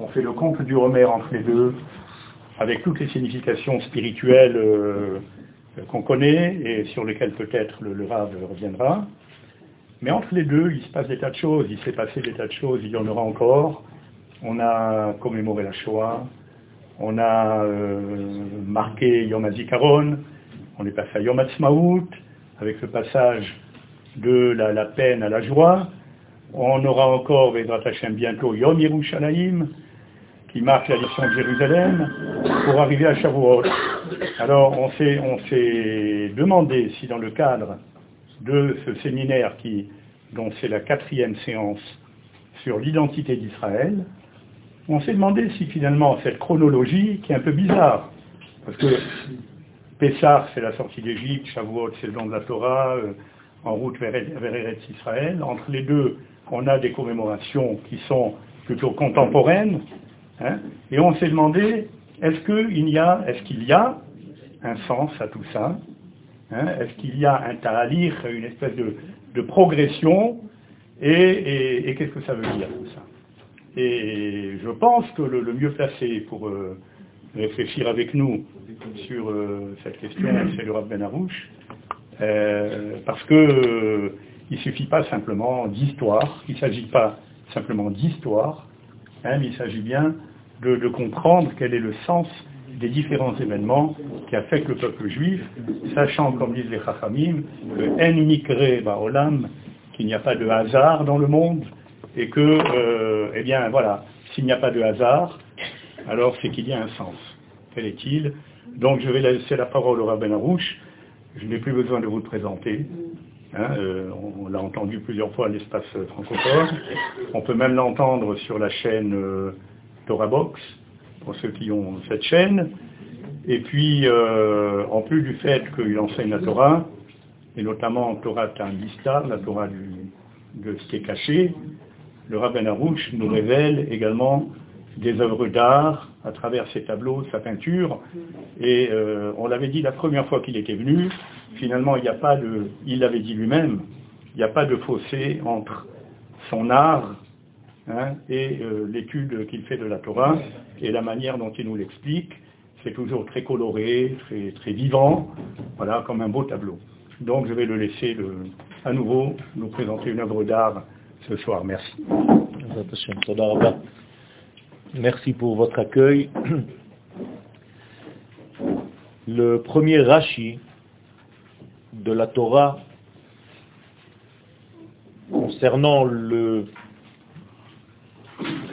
On fait le compte du Homère entre les deux, avec toutes les significations spirituelles euh, qu'on connaît et sur lesquelles peut-être le, le Rav reviendra. Mais entre les deux, il se passe des tas de choses, il s'est passé des tas de choses, il y en aura encore. On a commémoré la Shoah, on a euh, marqué Yom HaZikaron, on est passé à Yom HaTzmaout, avec le passage de la, peine à la joie. On aura encore, Vedrat Hashem, bientôt Yom Yerushalayim, qui marque la mission de Jérusalem, pour arriver à Shavuot. Alors, on s'est, demandé si dans le cadre de ce séminaire qui, dont c'est la quatrième séance sur l'identité d'Israël, on s'est demandé si finalement cette chronologie, qui est un peu bizarre, parce que Pessah, c'est la sortie d'Égypte, Shavuot, c'est le don de la Torah, euh, en route vers, vers Eretz Israël. Entre les deux, on a des commémorations qui sont plutôt contemporaines, hein, et on s'est demandé, est-ce qu'il y, a, est qu'il y a un sens à tout ça hein, Est-ce qu'il y a un ta'alir, une espèce de, progression Et, qu'est-ce que ça veut dire tout ça? Et je pense que le, mieux placé pour euh, réfléchir avec nous sur euh, cette question, c'est le Rav Ben Arouche, euh, parce que euh, il suffit pas simplement d'histoire, il ne s'agit pas simplement d'histoire, hein, mais il s'agit bien de, comprendre quel est le sens des différents événements qui affectent le peuple juif, sachant, comme disent les Chachamim, que en mikre ba'olam, qu'il n'y a pas de hasard dans le monde, et que, euh, eh bien, voilà, s'il n'y a pas de hasard, alors c'est qu'il y a un sens. Quel est-il? Donc je vais laisser la parole au rabbin Arouche. Je n'ai plus besoin de vous le présenter. Hein, euh, on, on l'a entendu plusieurs fois à l'espace francophone. On peut même l'entendre sur la chaîne euh, Torah Box, pour ceux qui ont cette chaîne. Et puis, euh, en plus du fait qu'il enseigne la Torah, et notamment Torah Tandista, la Torah du, de ce qui est caché, le rabbin Arouche nous révèle également des œuvres d'art à travers ses tableaux, sa peinture. Et euh, on l'avait dit la première fois qu'il était venu, finalement il n'y a pas de, il l'avait dit lui-même, il n'y a pas de fossé entre son art hein, et euh, l'étude qu'il fait de la Torah et la manière dont il nous l'explique. C'est toujours très coloré, très, très vivant, voilà, comme un beau tableau. Donc je vais le laisser à nouveau nous présenter une œuvre d'art ce soir. Merci. Merci pour votre accueil. Le premier Rashi de la Torah concernant le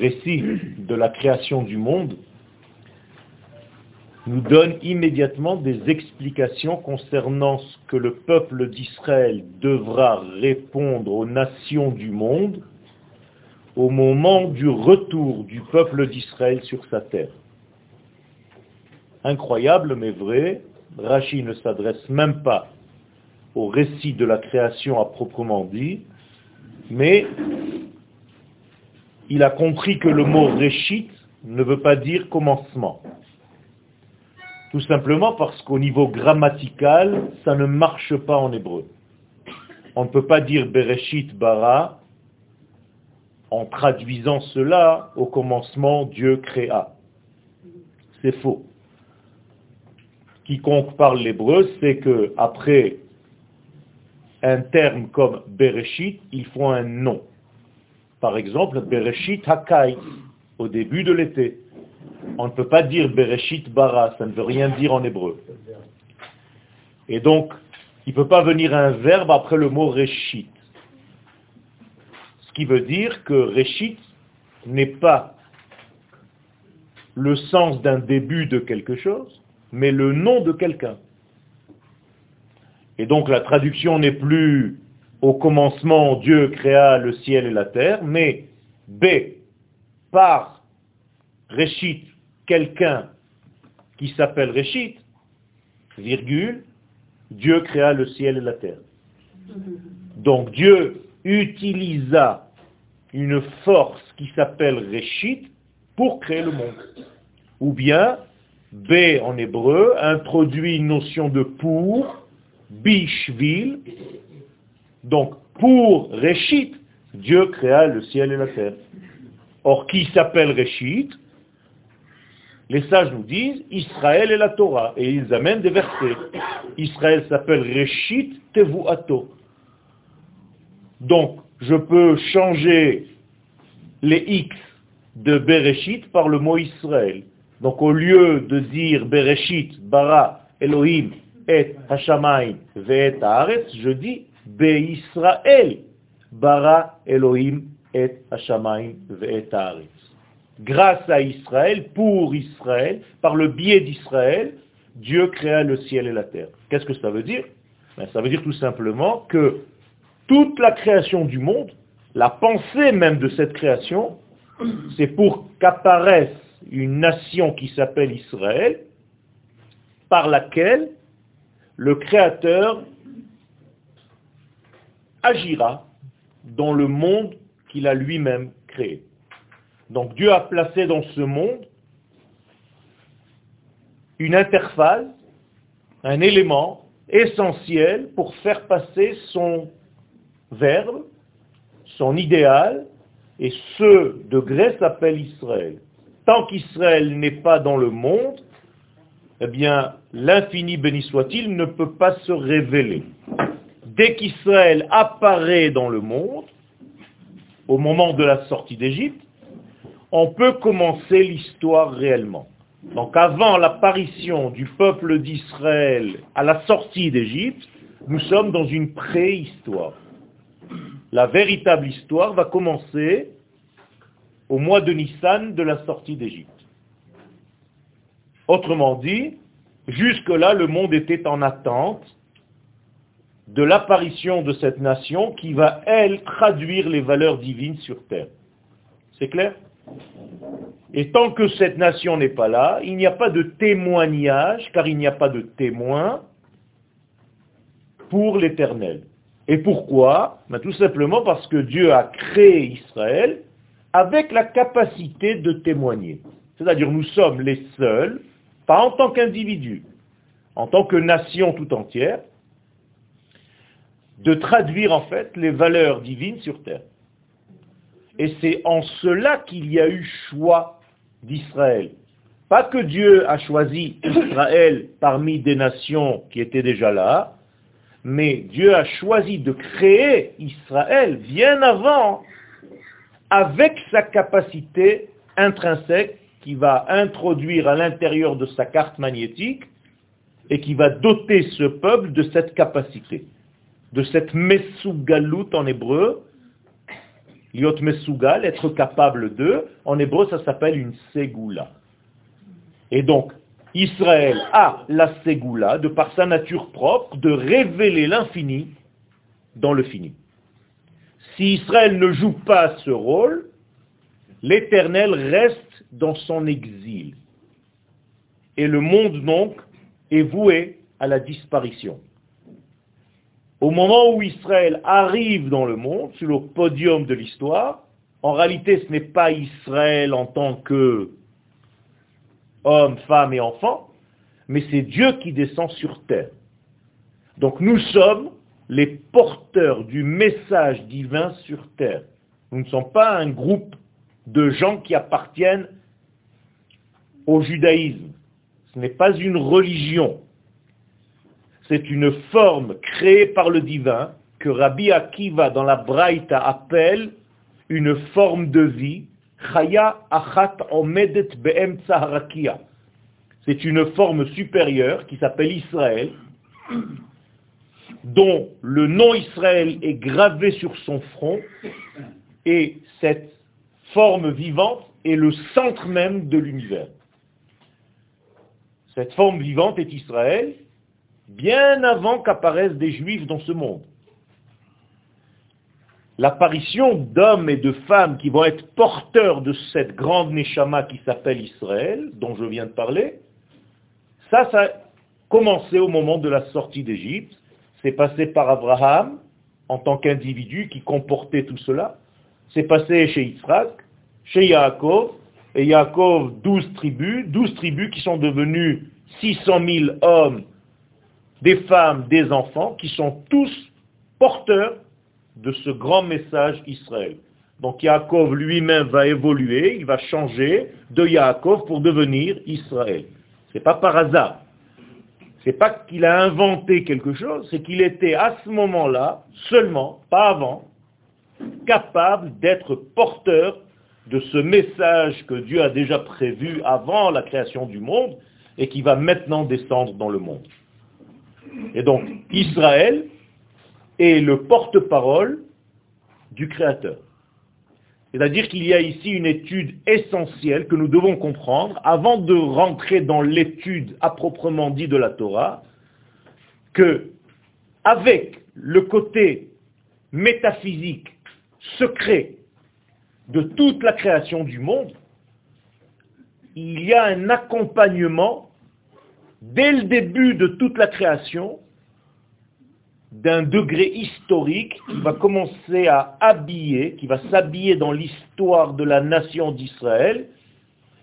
récit de la création du monde nous donne immédiatement des explications concernant ce que le peuple d'Israël devra répondre aux nations du monde au moment du retour du peuple d'Israël sur sa terre. Incroyable mais vrai, Rachi ne s'adresse même pas au récit de la création à proprement dit, mais il a compris que le mot Réchit ne veut pas dire commencement. Tout simplement parce qu'au niveau grammatical, ça ne marche pas en hébreu. On ne peut pas dire Bereshit bara en traduisant cela au commencement Dieu créa. C'est faux. Quiconque parle l'hébreu sait que après un terme comme Bereshit, il faut un nom. Par exemple, Bereshit Hakai, au début de l'été. On ne peut pas dire Bereshit Bara, ça ne veut rien dire en hébreu. Et donc, il ne peut pas venir un verbe après le mot Reshit. Ce qui veut dire que Réchit n'est pas le sens d'un début de quelque chose, mais le nom de quelqu'un. Et donc la traduction n'est plus au commencement Dieu créa le ciel et la terre, mais B, par Réchit, quelqu'un qui s'appelle Réchit, virgule, Dieu créa le ciel et la terre. Donc Dieu utilisa une force qui s'appelle Réchit pour créer le monde. Ou bien, B en hébreu introduit une notion de pour, bishvil. Donc, pour Réchit, Dieu créa le ciel et la terre. Or, qui s'appelle Réchit Les sages nous disent Israël et la Torah. Et ils amènent des versets. Israël s'appelle Réchit Tevuato. Donc, je peux changer les X de Bereshit par le mot Israël. Donc, au lieu de dire Bereshit, Bara, Elohim, et Hashamayim, Ve'et Haaretz, je dis Elohim, et. Grâce à Israël, pour Israël, par le biais d'Israël, Dieu créa le ciel et la terre. Qu'est-ce que ça veut dire? Ben, Ça veut dire tout simplement que toute la création du monde, la pensée même de cette création, c'est pour qu'apparaisse une nation qui s'appelle Israël, par laquelle le Créateur agira dans le monde qu'il a lui-même créé. Donc Dieu a placé dans ce monde une interface, un élément essentiel pour faire passer son verbe, son idéal, et ce degré s'appelle Israël. Tant qu'Israël n'est pas dans le monde, eh bien, l'infini béni soit-il ne peut pas se révéler. Dès qu'Israël apparaît dans le monde, au moment de la sortie d'Égypte, on peut commencer l'histoire réellement. Donc avant l'apparition du peuple d'Israël à la sortie d'Égypte, nous sommes dans une préhistoire. La véritable histoire va commencer au mois de Nissan de la sortie d'Égypte. Autrement dit, jusque-là, le monde était en attente de l'apparition de cette nation qui va, elle, traduire les valeurs divines sur terre. C'est clair? Et tant que cette nation n'est pas là, il n'y a pas de témoignage, car il n'y a pas de témoin pour l'éternel. Et pourquoi? Ben, Tout simplement parce que Dieu a créé Israël avec la capacité de témoigner. C'est-à-dire nous sommes les seuls, pas en tant qu'individus, en tant que nation tout entière, de traduire en fait les valeurs divines sur terre. Et c'est en cela qu'il y a eu choix d'Israël. Pas que Dieu a choisi Israël parmi des nations qui étaient déjà là, mais Dieu a choisi de créer Israël bien avant, avec sa capacité intrinsèque qui va introduire à l'intérieur de sa carte magnétique et qui va doter ce peuple de cette capacité, de cette mesugalout en hébreu, liot mesugal, être capable de, en hébreu ça s'appelle une ségoula. Et donc, Israël a la Ségoula, de par sa nature propre, de révéler l'infini dans le fini. Si Israël ne joue pas ce rôle, l'Éternel reste dans son exil. Et le monde, donc, est voué à la disparition. Au moment où Israël arrive dans le monde, sur le podium de l'histoire, en réalité ce n'est pas Israël en tant que hommes, femmes et enfants, mais c'est Dieu qui descend sur terre. Donc nous sommes les porteurs du message divin sur terre. Nous ne sommes pas un groupe de gens qui appartiennent au judaïsme. Ce n'est pas une religion. C'est une forme créée par le divin que Rabbi Akiva dans la Braïta appelle une forme de vie. C'est une forme supérieure qui s'appelle Israël, dont le nom Israël est gravé sur son front, et cette forme vivante est le centre même de l'univers. Cette forme vivante est Israël, bien avant qu'apparaissent des juifs dans ce monde l'apparition d'hommes et de femmes qui vont être porteurs de cette grande Neshama qui s'appelle Israël, dont je viens de parler, ça, ça a commencé au moment de la sortie d'Égypte. C'est passé par Abraham, en tant qu'individu qui comportait tout cela. C'est passé chez Yitzhak, chez Yaakov, et Yaakov, douze tribus, douze tribus qui sont devenues 600 000 hommes, des femmes, des enfants, qui sont tous porteurs de ce grand message Israël. Donc Yaakov lui-même va évoluer, il va changer de Yaakov pour devenir Israël. Ce n'est pas par hasard. C'est pas qu'il a inventé quelque chose, c'est qu'il était à ce moment-là, seulement, pas avant, capable d'être porteur de ce message que Dieu a déjà prévu avant la création du monde et qui va maintenant descendre dans le monde. Et donc, Israël est le porte-parole du Créateur. C'est-à-dire qu'il y a ici une étude essentielle que nous devons comprendre avant de rentrer dans l'étude à proprement dit de la Torah, que avec le côté métaphysique, secret de toute la création du monde, il y a un accompagnement dès le début de toute la création d'un degré historique qui va commencer à habiller, qui va s'habiller dans l'histoire de la nation d'Israël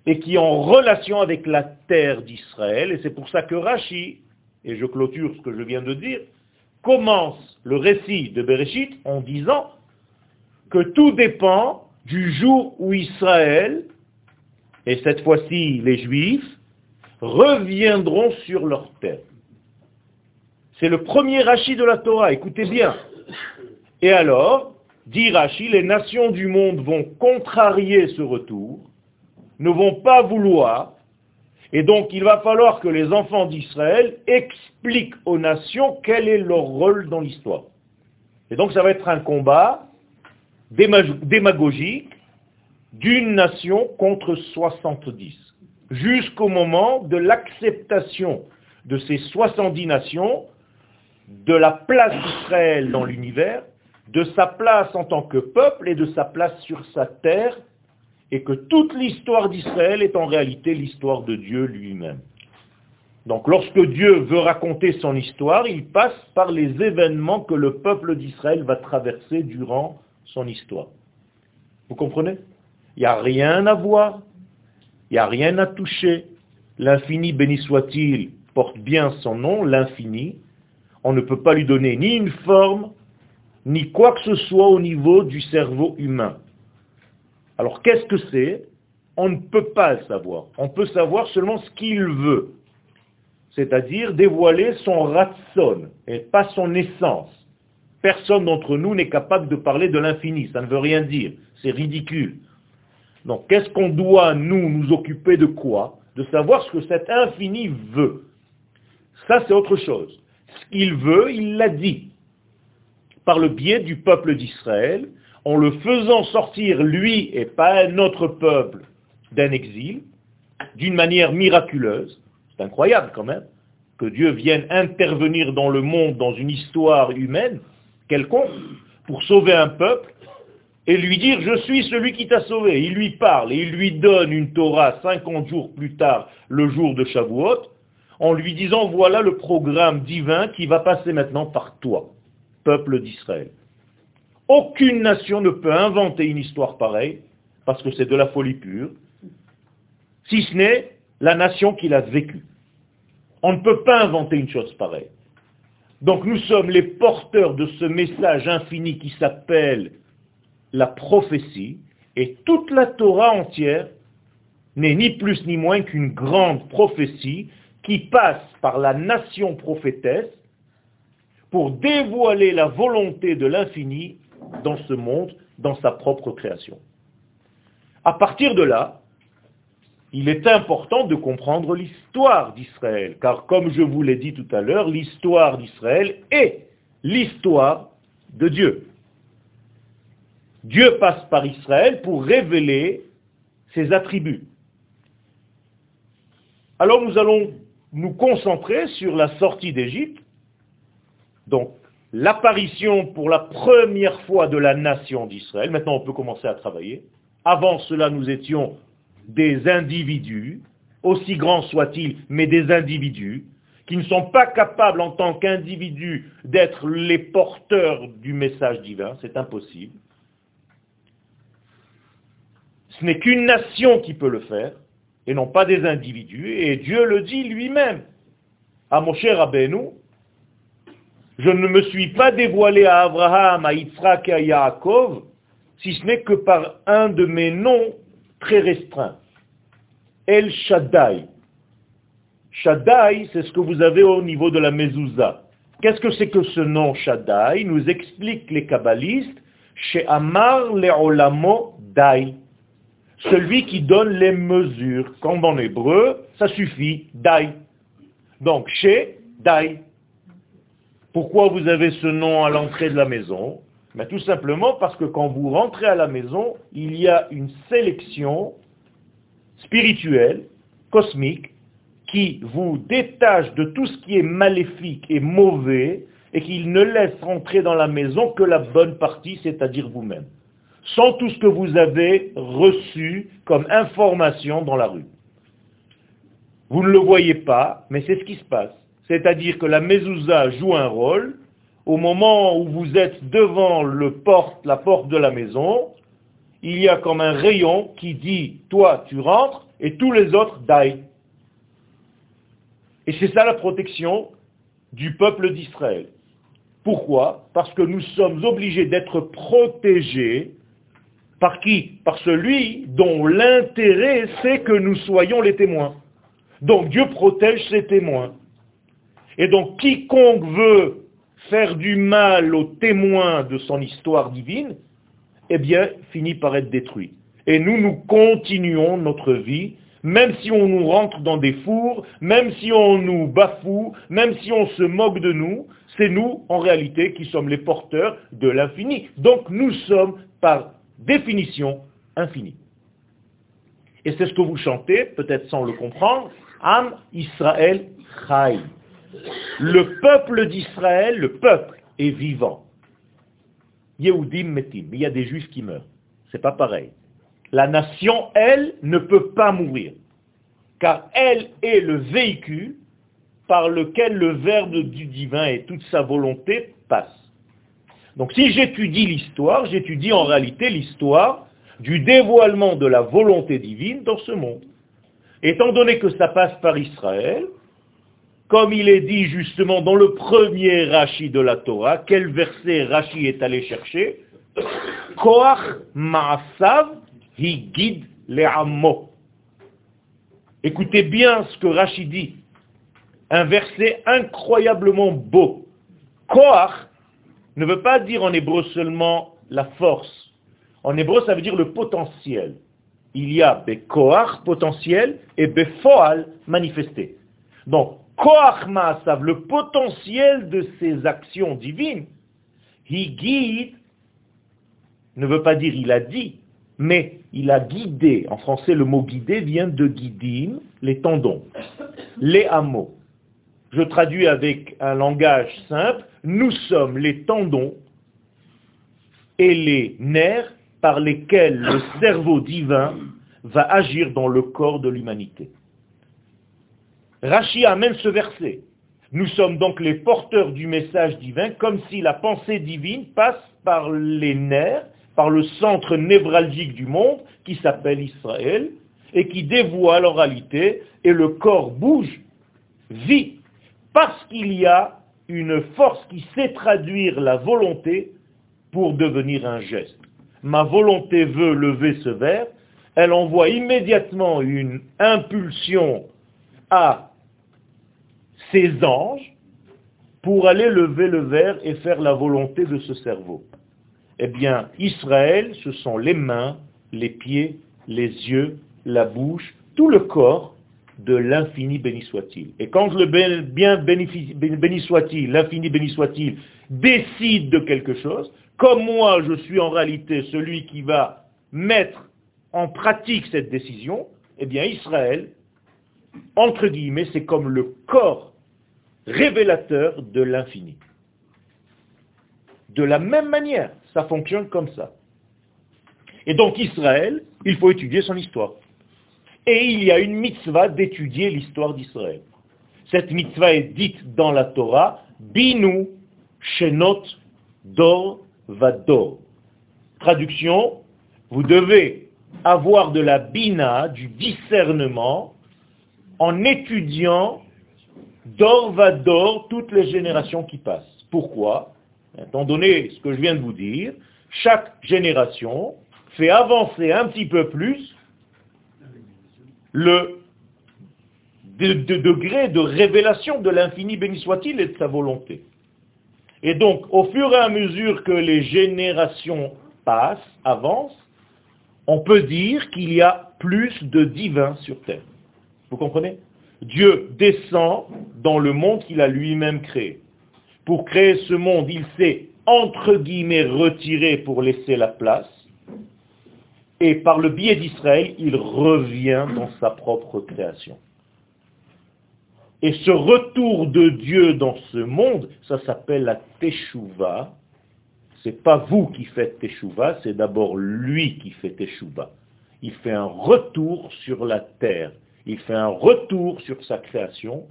et qui est en relation avec la terre d'Israël. Et c'est pour ça que Rashi, et je clôture ce que je viens de dire, commence le récit de Bereshit en disant que tout dépend du jour où Israël, et cette fois-ci les Juifs, reviendront sur leur terre. C'est le premier Rashi de la Torah, écoutez bien. Et alors, dit Rashi, les nations du monde vont contrarier ce retour, ne vont pas vouloir, et donc il va falloir que les enfants d'Israël expliquent aux nations quel est leur rôle dans l'histoire. Et donc ça va être un combat démagogique d'une nation contre 70, jusqu'au moment de l'acceptation de ces 70 nations de la place d'Israël dans l'univers, de sa place en tant que peuple et de sa place sur sa terre, et que toute l'histoire d'Israël est en réalité l'histoire de Dieu lui-même. Donc lorsque Dieu veut raconter son histoire, il passe par les événements que le peuple d'Israël va traverser durant son histoire. Vous comprenez? Il n'y a rien à voir, il n'y a rien à toucher. L'infini, béni soit-il, porte bien son nom, l'infini, on ne peut pas lui donner ni une forme, ni quoi que ce soit au niveau du cerveau humain. Alors qu'est-ce que c'est? On ne peut pas le savoir. On peut savoir seulement ce qu'il veut, c'est-à-dire dévoiler son ratson et pas son essence. Personne d'entre nous n'est capable de parler de l'infini, ça ne veut rien dire, c'est ridicule. Donc qu'est-ce qu'on doit, nous, nous occuper de quoi? De savoir ce que cet infini veut. Ça, c'est autre chose ce qu'il veut, il l'a dit, par le biais du peuple d'Israël, en le faisant sortir, lui et pas un autre peuple, d'un exil, d'une manière miraculeuse. C'est incroyable quand même, que Dieu vienne intervenir dans le monde, dans une histoire humaine, quelconque, pour sauver un peuple, et lui dire, je suis celui qui t'a sauvé. Il lui parle et il lui donne une Torah 50 jours plus tard, le jour de Shavuot, en lui disant, voilà le programme divin qui va passer maintenant par toi, peuple d'Israël. Aucune nation ne peut inventer une histoire pareille, parce que c'est de la folie pure, si ce n'est la nation qui l'a vécue. On ne peut pas inventer une chose pareille. Donc nous sommes les porteurs de ce message infini qui s'appelle la prophétie, et toute la Torah entière n'est ni plus ni moins qu'une grande prophétie qui passe par la nation prophétesse pour dévoiler la volonté de l'infini dans ce monde, dans sa propre création. À partir de là, il est important de comprendre l'histoire d'Israël, car comme je vous l'ai dit tout à l'heure, l'histoire d'Israël est l'histoire de Dieu. Dieu passe par Israël pour révéler ses attributs. Alors nous allons nous concentrer sur la sortie d'Égypte, donc l'apparition pour la première fois de la nation d'Israël. Maintenant, on peut commencer à travailler. Avant cela, nous étions des individus, aussi grands soient-ils, mais des individus, qui ne sont pas capables en tant qu'individus d'être les porteurs du message divin, c'est impossible. Ce n'est qu'une nation qui peut le faire et non pas des individus. Et Dieu le dit lui-même à Moshe Rabbeinu, je ne me suis pas dévoilé à Abraham, à Yitzhak et à Yaakov si ce n'est que par un de mes noms très restreints. El Shaddai. Shaddai, c'est ce que vous avez au niveau de la mezouza. Qu'est-ce que c'est que ce nom Shaddai? Nous expliquent les kabbalistes, chez Amar Leolamo Dai. Celui qui donne les mesures. Comme en hébreu, ça suffit, Dai. Donc, chez Dai. Pourquoi vous avez ce nom à l'entrée de la maison? Ben, Tout simplement parce que quand vous rentrez à la maison, il y a une sélection spirituelle, cosmique, qui vous détache de tout ce qui est maléfique et mauvais et qu'il ne laisse rentrer dans la maison que la bonne partie, c'est-à-dire vous-même, sans tout ce que vous avez reçu comme information dans la rue. Vous ne le voyez pas, mais c'est ce qui se passe. C'est-à-dire que la mezouza joue un rôle. Au moment où vous êtes devant la porte de la maison, il y a comme un rayon qui dit, toi tu rentres et tous les autres die. Et c'est ça la protection du peuple d'Israël. Pourquoi? Parce que nous sommes obligés d'être protégés par qui? Par celui dont l'intérêt c'est que nous soyons les témoins. Donc Dieu protège ses témoins. Et donc quiconque veut faire du mal aux témoins de son histoire divine, eh bien, finit par être détruit. Et nous, nous continuons notre vie même si on nous rentre dans des fours, même si on nous bafoue, même si on se moque de nous, c'est nous, en réalité, qui sommes les porteurs de l'infini. Donc nous sommes, par définition, infinis. Et c'est ce que vous chantez, peut-être sans le comprendre, Am Israël Chai. Le peuple d'Israël, le peuple, est vivant. Yehudim Metim. Il y a des juifs qui meurent. C'est pas pareil. La nation, elle, ne peut pas mourir, car elle est le véhicule par lequel le verbe du divin et toute sa volonté passent. Donc si j'étudie l'histoire, j'étudie en réalité l'histoire du dévoilement de la volonté divine dans ce monde. Étant donné que ça passe par Israël, comme il est dit justement dans le premier Rashi de la Torah, quel verset Rashi est allé chercher? Koach Ma'asav guide les Écoutez bien ce que Rachid dit. Un verset incroyablement beau. Koach ne veut pas dire en hébreu seulement la force. En hébreu, ça veut dire le potentiel. Il y a Bekoach, potentiel, et Befoal, manifesté. Donc, Koach Maasav, le potentiel de ces actions divines, guide ne veut pas dire il a dit, mais il a guidé, en français le mot guider vient de guidim, les tendons, les hameaux. Je traduis avec un langage simple, nous sommes les tendons et les nerfs par lesquels le cerveau divin va agir dans le corps de l'humanité. Rachi amène ce verset. Nous sommes donc les porteurs du message divin, comme si la pensée divine passe par les nerfs par le centre névralgique du monde qui s'appelle Israël et qui dévoile en réalité et le corps bouge, vit, parce qu'il y a une force qui sait traduire la volonté pour devenir un geste. Ma volonté veut lever ce verre, elle envoie immédiatement une impulsion à ses anges pour aller lever le verre et faire la volonté de ce cerveau. Eh bien, Israël, ce sont les mains, les pieds, les yeux, la bouche, tout le corps de l'infini béni soit-il. Et quand le bien béni soit-il, l'infini béni soit-il, décide de quelque chose, comme moi je suis en réalité celui qui va mettre en pratique cette décision, eh bien Israël, entre guillemets, c'est comme le corps révélateur de l'infini. De la même manière, ça fonctionne comme ça. Et donc Israël, il faut étudier son histoire. Et il y a une mitzvah d'étudier l'histoire d'Israël. Cette mitzvah est dite dans la Torah, Binu Shenot Dor Vador. Traduction, vous devez avoir de la bina, du discernement, en étudiant Dor Vador toutes les générations qui passent. Pourquoi? Étant donné ce que je viens de vous dire, chaque génération fait avancer un petit peu plus le degré de révélation de l'infini béni soit-il et de sa volonté. Et donc, au fur et à mesure que les générations passent, avancent, on peut dire qu'il y a plus de divins sur terre. Vous comprenez? Dieu descend dans le monde qu'il a lui-même créé. Pour créer ce monde, il s'est, entre guillemets, retiré pour laisser la place. Et par le biais d'Israël, il revient dans sa propre création. Et ce retour de Dieu dans ce monde, ça s'appelle la Teshuvah. C'est pas vous qui faites Teshuvah, c'est d'abord lui qui fait Teshuvah. Il fait un retour sur la terre. Il fait un retour sur sa création.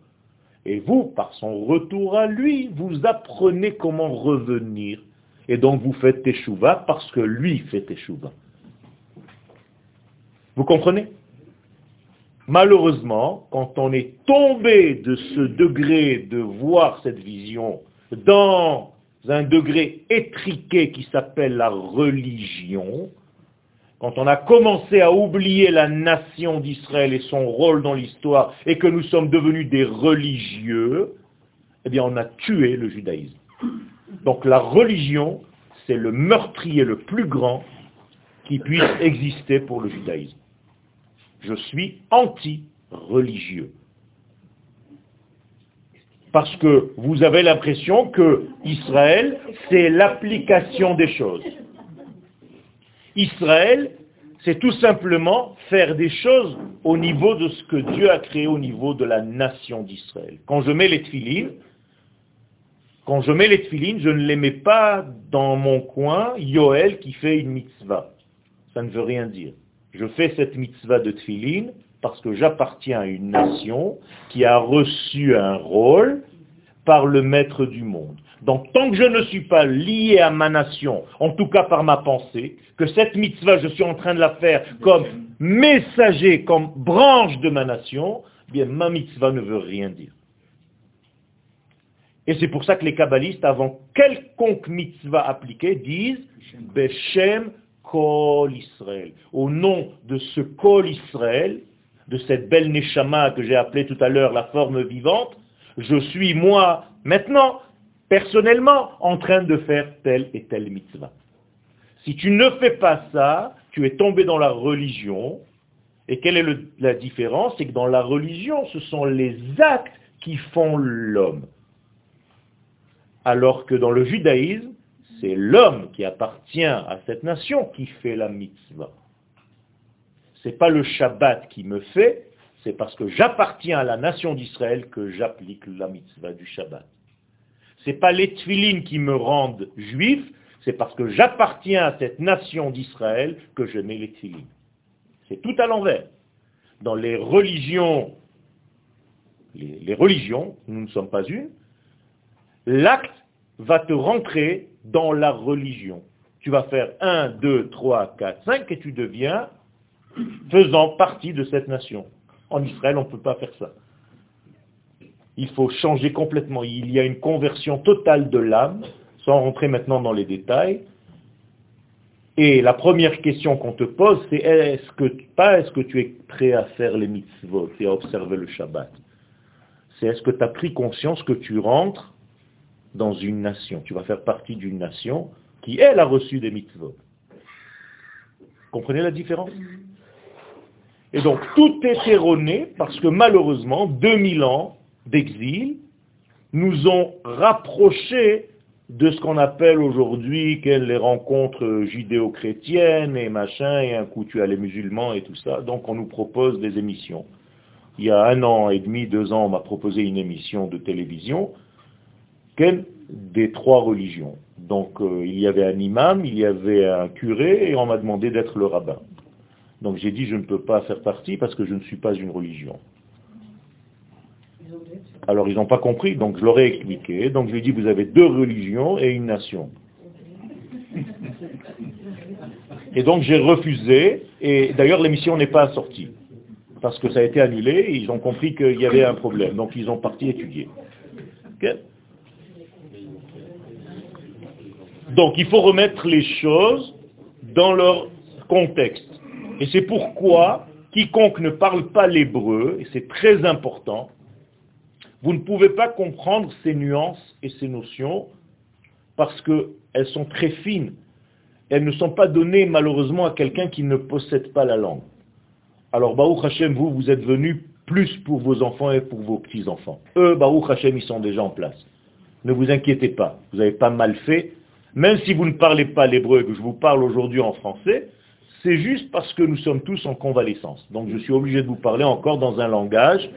Et vous, par son retour à lui, vous apprenez comment revenir. Et donc vous faites Teshuvah parce que lui fait Teshuvah. Vous comprenez? Malheureusement, quand on est tombé de ce degré de voir cette vision dans un degré étriqué qui s'appelle la religion, quand on a commencé à oublier la nation d'Israël et son rôle dans l'histoire et que nous sommes devenus des religieux, eh bien on a tué le judaïsme. Donc la religion, c'est le meurtrier le plus grand qui puisse exister pour le judaïsme. Je suis anti-religieux. Parce que vous avez l'impression que Israël, c'est l'application des choses. Israël, c'est tout simplement faire des choses au niveau de ce que Dieu a créé au niveau de la nation d'Israël. Quand je mets les tefilines, quand je mets les tefilines, je ne les mets pas dans mon coin, Yoel qui fait une mitzvah. Ça ne veut rien dire. Je fais cette mitzvah de tefilin parce que j'appartiens à une nation qui a reçu un rôle par le maître du monde. Donc tant que je ne suis pas lié à ma nation, en tout cas par ma pensée, que cette mitzvah, je suis en train de la faire comme messager, comme branche de ma nation, eh bien ma mitzvah ne veut rien dire. Et c'est pour ça que les kabbalistes, avant quelconque mitzvah appliquée, disent Beshem Kol Israël. Au nom de ce Kol Israël, de cette belle Neshama que j'ai appelée tout à l'heure la forme vivante, je suis moi, maintenant, personnellement, en train de faire telle et telle mitzvah. Si tu ne fais pas ça, tu es tombé dans la religion. Et quelle est la différence? C'est que dans la religion, ce sont les actes qui font l'homme. Alors que dans le judaïsme, c'est l'homme qui appartient à cette nation qui fait la mitzvah. Ce n'est pas le Shabbat qui me fait, c'est parce que j'appartiens à la nation d'Israël que j'applique la mitzvah du Shabbat. Ce n'est pas les tfilines qui me rendent juif, c'est parce que j'appartiens à cette nation d'Israël que je mets les tfilines. C'est tout à l'envers. Dans les religions, les religions, nous ne sommes pas une, l'acte va te rentrer dans la religion. Tu vas faire 1, 2, 3, 4, 5 et tu deviens faisant partie de cette nation. En Israël, on ne peut pas faire ça. Il faut changer complètement. Il y a une conversion totale de l'âme, sans rentrer maintenant dans les détails. Et la première question qu'on te pose, c'est pas est-ce que tu es prêt à faire les mitzvot et à observer le Shabbat? C'est est-ce que tu as pris conscience que tu rentres dans une nation. Tu vas faire partie d'une nation qui, elle, a reçu des mitzvot. Comprenez la différence? Et donc, tout est erroné parce que malheureusement, 2000 ans d'exil nous ont rapprochés de ce qu'on appelle aujourd'hui les rencontres judéo-chrétiennes et machin, et un coup tu as les musulmans et tout ça. Donc on nous propose des émissions. Il y a un an et demi, deux ans, on m'a proposé une émission de télévision des trois religions. Donc euh, il y avait un imam, il y avait un curé, et on m'a demandé d'être le rabbin. Donc j'ai dit je ne peux pas faire partie parce que je ne suis pas une religion. Alors ils n'ont pas compris, donc je leur ai expliqué. Donc je lui ai dit vous avez deux religions et une nation. Et donc j'ai refusé, et d'ailleurs l'émission n'est pas sortie, parce que ça a été annulé, et ils ont compris qu'il y avait un problème, donc ils ont parti étudier. Donc il faut remettre les choses dans leur contexte. Et c'est pourquoi quiconque ne parle pas l'hébreu, et c'est très important, vous ne pouvez pas comprendre ces nuances et ces notions parce qu'elles sont très fines. Elles ne sont pas données malheureusement à quelqu'un qui ne possède pas la langue. Alors Baruch Hashem, vous, vous êtes venus plus pour vos enfants et pour vos petits-enfants. Eux, Baruch Hashem, ils sont déjà en place. Ne vous inquiétez pas, vous n'avez pas mal fait. Même si vous ne parlez pas l'hébreu et que je vous parle aujourd'hui en français, c'est juste parce que nous sommes tous en convalescence. Donc je suis obligé de vous parler encore dans un langage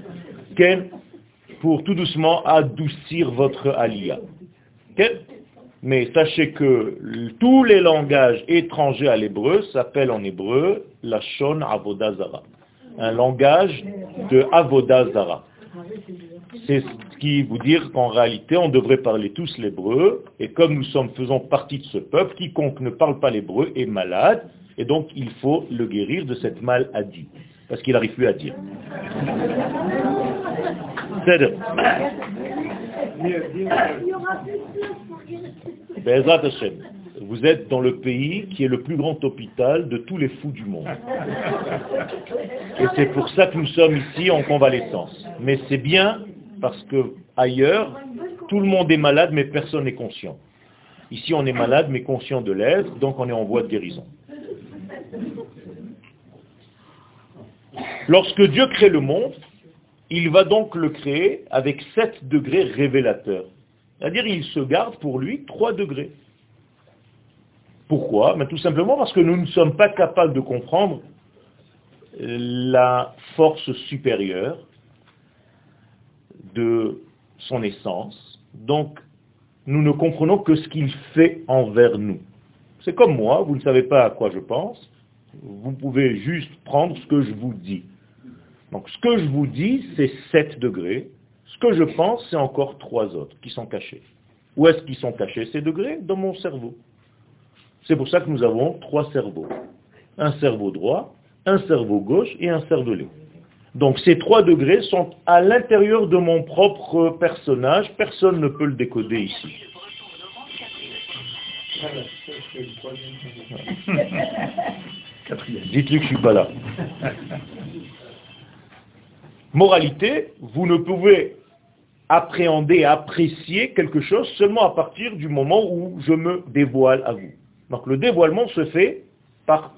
pour tout doucement adoucir votre alia. Mais sachez que tous les langages étrangers à l'hébreu s'appellent en hébreu la shon avodazara, un langage de avodazara. C'est ce qui vous dire qu'en réalité, on devrait parler tous l'hébreu, et comme nous sommes, faisons partie de ce peuple, quiconque ne parle pas l'hébreu est malade, et donc il faut le guérir de cette maladie, parce qu'il n'arrive plus à dire. Vous êtes dans le pays qui est le plus grand hôpital de tous les fous du monde. Et c'est pour ça que nous sommes ici en convalescence. Mais c'est bien parce que ailleurs, tout le monde est malade, mais personne n'est conscient. Ici, on est malade, mais conscient de l'être, donc on est en voie de guérison. Lorsque Dieu crée le monde, il va donc le créer avec 7 degrés révélateurs. C'est-à-dire il se garde pour lui 3 degrés. Pourquoi? Ben, Tout simplement parce que nous ne sommes pas capables de comprendre la force supérieure de son essence. Donc, nous ne comprenons que ce qu'il fait envers nous. C'est comme moi, vous ne savez pas à quoi je pense, vous pouvez juste prendre ce que je vous dis. Donc ce que je vous dis, c'est 7 degrés. Ce que je pense, c'est encore trois autres qui sont cachés. Où est-ce qu'ils sont cachés ces degrés? Dans mon cerveau. C'est pour ça que nous avons trois cerveaux. Un cerveau droit, un cerveau gauche et un cervelet. Donc ces trois degrés sont à l'intérieur de mon propre personnage. Personne ne peut le décoder ici. Dites-lui que je ne suis pas là. Moralité, vous ne pouvez appréhender, apprécier quelque chose seulement à partir du moment où je me dévoile à vous. Donc le dévoilement se fait par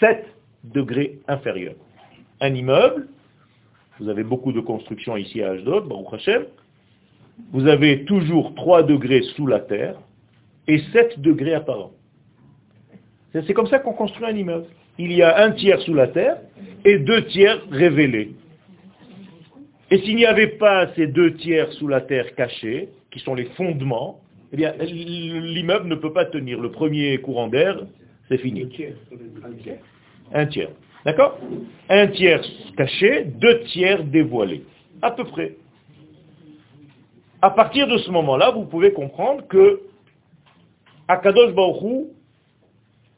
7 degrés inférieurs. Un immeuble, vous avez beaucoup de constructions ici à Ashdod, Baruch Hashem, vous avez toujours 3 degrés sous la terre et 7 degrés apparents. C'est comme ça qu'on construit un immeuble. Il y a un tiers sous la terre et deux tiers révélés. Et s'il n'y avait pas ces deux tiers sous la terre cachés, qui sont les fondements, eh bien, l'immeuble ne peut pas tenir. Le premier courant d'air, c'est fini. Un tiers. D'accord Un tiers caché, deux tiers dévoilés. À peu près. À partir de ce moment-là, vous pouvez comprendre que Akadosh Baruch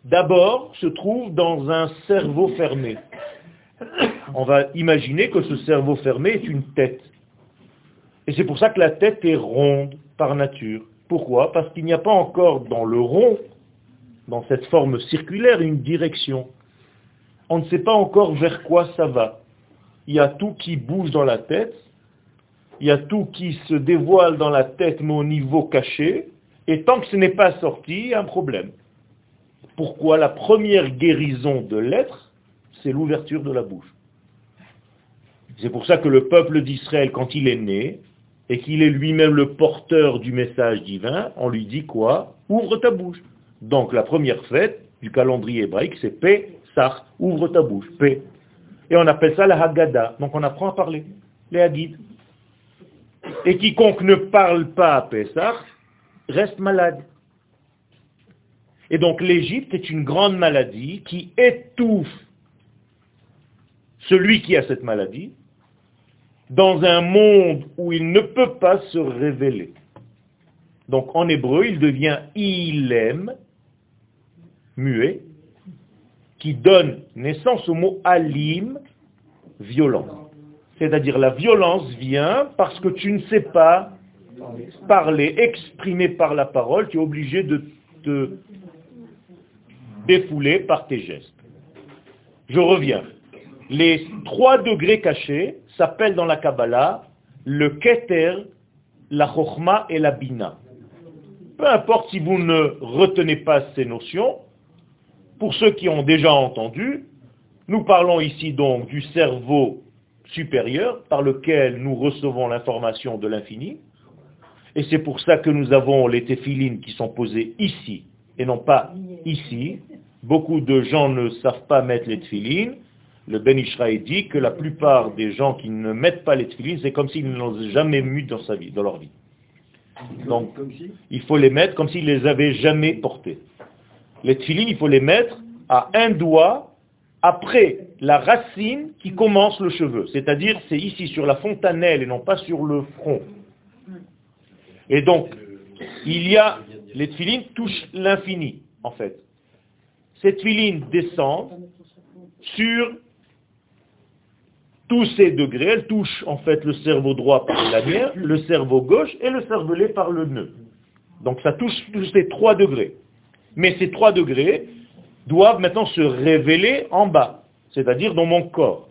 d'abord, se trouve dans un cerveau fermé on va imaginer que ce cerveau fermé est une tête. Et c'est pour ça que la tête est ronde par nature. Pourquoi? Parce qu'il n'y a pas encore dans le rond, dans cette forme circulaire, une direction. On ne sait pas encore vers quoi ça va. Il y a tout qui bouge dans la tête, il y a tout qui se dévoile dans la tête, mais au niveau caché, et tant que ce n'est pas sorti, il y a un problème. Pourquoi la première guérison de l'être, c'est l'ouverture de la bouche. C'est pour ça que le peuple d'Israël, quand il est né, et qu'il est lui-même le porteur du message divin, on lui dit quoi? Ouvre ta bouche. Donc la première fête du calendrier hébraïque, c'est Ouvre ta bouche, P. Et on appelle ça la Haggadah. Donc on apprend à parler, les Haggides. Et quiconque ne parle pas à Pessah reste malade. Et donc l'Égypte est une grande maladie qui étouffe celui qui a cette maladie dans un monde où il ne peut pas se révéler. Donc en hébreu, il devient ilem, muet, qui donne naissance au mot alim, violent. C'est-à-dire la violence vient parce que tu ne sais pas parler, exprimer par la parole, tu es obligé de te défouler par tes gestes. Je reviens. Les trois degrés cachés s'appellent dans la Kabbalah le Keter, la Chochma et la Bina. Peu importe si vous ne retenez pas ces notions, pour ceux qui ont déjà entendu, nous parlons ici donc du cerveau supérieur par lequel nous recevons l'information de l'infini. Et c'est pour ça que nous avons les téphilines qui sont posées ici et non pas ici. Beaucoup de gens ne savent pas mettre les téphilines. Le Ben Ishraï dit que la plupart des gens qui ne mettent pas les téphilines, c'est comme s'ils ne l'ont jamais mis dans, sa vie, dans leur vie. Donc, il faut les mettre comme s'ils ne les avaient jamais portés. Les téphilines, il faut les mettre à un doigt après la racine qui commence le cheveu. C'est-à-dire, c'est ici sur la fontanelle et non pas sur le front. Et donc, il y a, les tfilines touchent l'infini, en fait. Ces tfilines descendent sur tous ces degrés, elles touchent en fait le cerveau droit par la lanière, le cerveau gauche et le cervelet par le nœud. Donc ça touche tous ces trois degrés. Mais ces trois degrés doivent maintenant se révéler en bas, c'est-à-dire dans mon corps.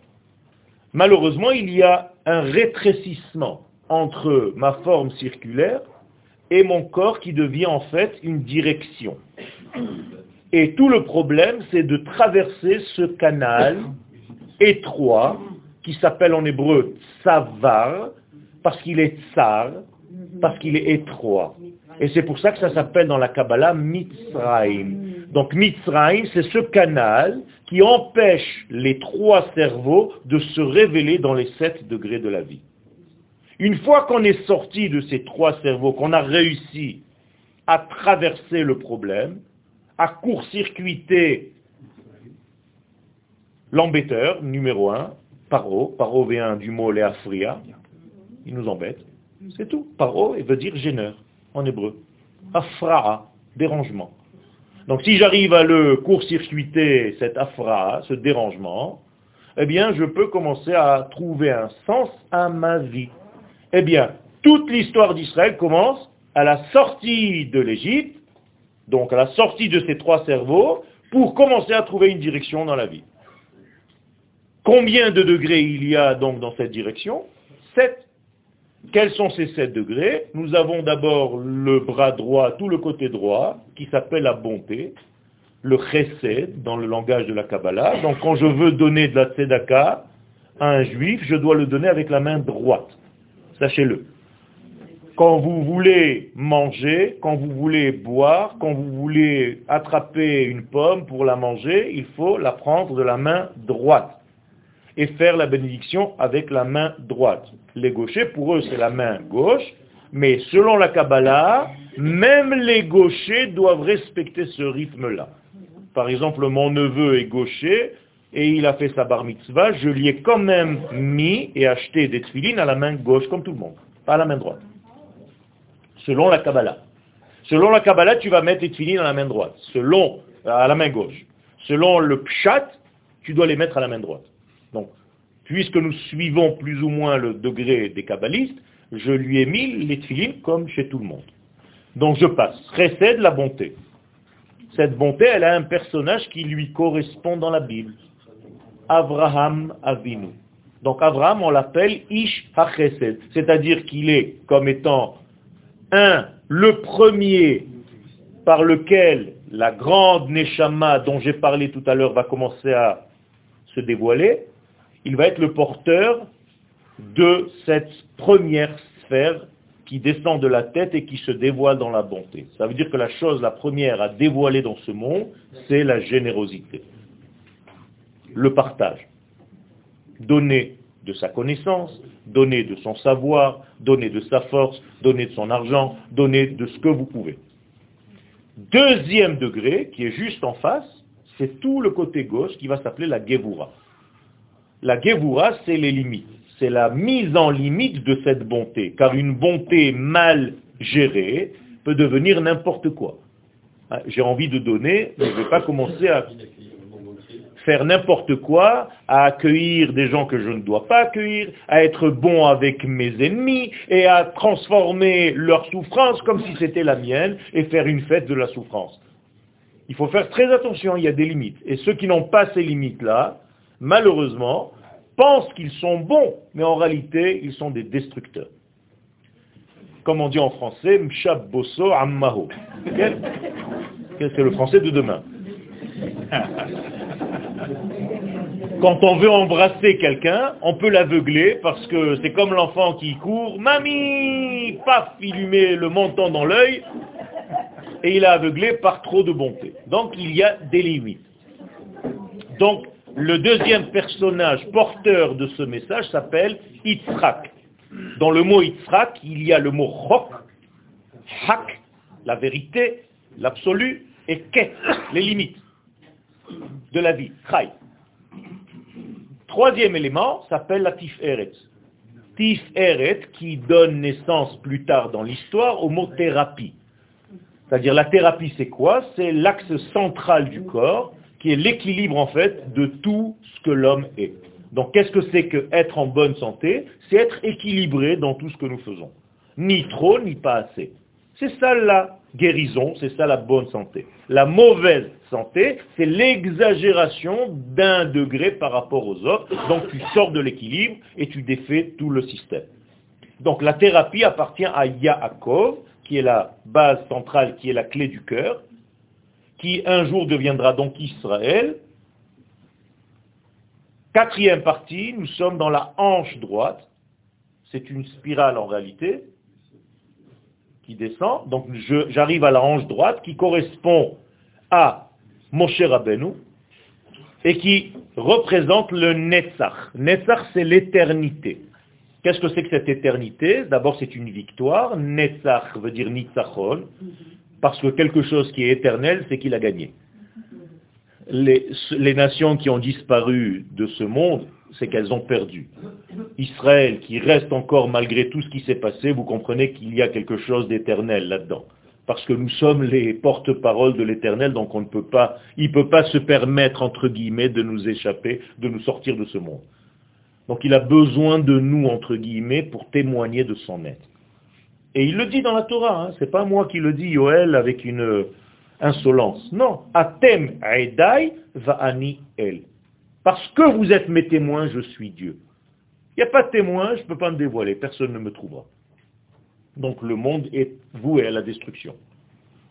Malheureusement, il y a un rétrécissement entre ma forme circulaire et mon corps qui devient en fait une direction. Et tout le problème, c'est de traverser ce canal étroit qui s'appelle en hébreu savar, parce qu'il est tsar, parce qu'il est étroit. Et c'est pour ça que ça s'appelle dans la Kabbalah Mitzrayim. Donc Mitzrayim, c'est ce canal qui empêche les trois cerveaux de se révéler dans les sept degrés de la vie. Une fois qu'on est sorti de ces trois cerveaux, qu'on a réussi à traverser le problème, à court-circuiter l'embêteur, numéro un, paro, paro vient du mot léafria, il nous embête, c'est tout. Paro veut dire gêneur en hébreu. Afraa, dérangement. Donc si j'arrive à le court-circuiter, cet afra, ce dérangement, eh bien je peux commencer à trouver un sens à ma vie. Eh bien, toute l'histoire d'Israël commence à la sortie de l'Égypte, donc à la sortie de ces trois cerveaux, pour commencer à trouver une direction dans la vie. Combien de degrés il y a donc dans cette direction? Sept. Quels sont ces sept degrés Nous avons d'abord le bras droit, tout le côté droit, qui s'appelle la bonté, le chesed dans le langage de la Kabbalah. Donc quand je veux donner de la tzedaka à un juif, je dois le donner avec la main droite. Sachez-le. Quand vous voulez manger, quand vous voulez boire, quand vous voulez attraper une pomme pour la manger, il faut la prendre de la main droite et faire la bénédiction avec la main droite. Les gauchers, pour eux, c'est la main gauche, mais selon la Kabbalah, même les gauchers doivent respecter ce rythme-là. Par exemple, mon neveu est gaucher, et il a fait sa bar mitzvah, je lui ai quand même mis et acheté des tefilines à la main gauche, comme tout le monde, pas à la main droite. Selon la Kabbalah. Selon la Kabbalah, tu vas mettre les tefilines à la main droite, selon, à la main gauche. Selon le pshat, tu dois les mettre à la main droite. Donc, puisque nous suivons plus ou moins le degré des kabbalistes, je lui ai mis les tefilines comme chez tout le monde. Donc je passe. Récède la bonté. Cette bonté, elle a un personnage qui lui correspond dans la Bible. Abraham Avinu. Donc Abraham, on l'appelle Ish HaChesed, c'est-à-dire qu'il est comme étant un, le premier par lequel la grande Neshama dont j'ai parlé tout à l'heure va commencer à se dévoiler, il va être le porteur de cette première sphère qui descend de la tête et qui se dévoile dans la bonté. Ça veut dire que la chose la première à dévoiler dans ce monde, c'est la générosité le partage. Donner de sa connaissance, donner de son savoir, donner de sa force, donner de son argent, donner de ce que vous pouvez. Deuxième degré, qui est juste en face, c'est tout le côté gauche qui va s'appeler la Gevura. La Gevura, c'est les limites. C'est la mise en limite de cette bonté. Car une bonté mal gérée peut devenir n'importe quoi. Ah, j'ai envie de donner, mais je ne vais pas commencer à faire n'importe quoi, à accueillir des gens que je ne dois pas accueillir, à être bon avec mes ennemis et à transformer leur souffrance comme si c'était la mienne et faire une fête de la souffrance. Il faut faire très attention, il y a des limites. Et ceux qui n'ont pas ces limites-là, malheureusement, pensent qu'ils sont bons, mais en réalité, ils sont des destructeurs. Comme on dit en français, mshab bosso ammaho. C'est le français de demain? Quand on veut embrasser quelqu'un, on peut l'aveugler parce que c'est comme l'enfant qui court, mamie, paf, il lui met le menton dans l'œil et il est aveuglé par trop de bonté. Donc il y a des limites. Donc le deuxième personnage porteur de ce message s'appelle Yitzhak. Dans le mot Yitzhak, il y a le mot Chok, Hak, la vérité, l'absolu, et Ket, les limites de la vie, Chai. Troisième élément s'appelle la Tif Eret. Tif Eret qui donne naissance plus tard dans l'histoire au mot thérapie. C'est-à-dire la thérapie c'est quoi? C'est l'axe central du corps qui est l'équilibre en fait de tout ce que l'homme est. Donc qu'est-ce que c'est que être en bonne santé? C'est être équilibré dans tout ce que nous faisons. Ni trop, ni pas assez. C'est ça la guérison, c'est ça la bonne santé. La mauvaise santé, c'est l'exagération d'un degré par rapport aux autres. Donc tu sors de l'équilibre et tu défais tout le système. Donc la thérapie appartient à Yaakov, qui est la base centrale, qui est la clé du cœur, qui un jour deviendra donc Israël. Quatrième partie, nous sommes dans la hanche droite. C'est une spirale en réalité qui descend. Donc j'arrive à la hanche droite qui correspond à Moshe Rabbeinu et qui représente le Netzach. Netzach, c'est l'éternité. Qu'est-ce que c'est que cette éternité? D'abord, c'est une victoire. Netzach veut dire Nitzachon. Parce que quelque chose qui est éternel, c'est qu'il a gagné. Les, nations qui ont disparu de ce monde, c'est qu'elles ont perdu. Israël, qui reste encore malgré tout ce qui s'est passé, vous comprenez qu'il y a quelque chose d'éternel là-dedans. Parce que nous sommes les porte-paroles de l'éternel, donc il ne peut pas se permettre, entre guillemets, de nous échapper, de nous sortir de ce monde. Donc il a besoin de nous, entre guillemets, pour témoigner de son être. Et il le dit dans la Torah, hein. c'est pas moi qui le dis, Yoel, avec une euh, insolence. Non, Atem Aedai Va'ani El. Parce que vous êtes mes témoins, je suis Dieu. Il n'y a pas de témoin, je ne peux pas me dévoiler, personne ne me trouvera. Donc le monde est voué à la destruction.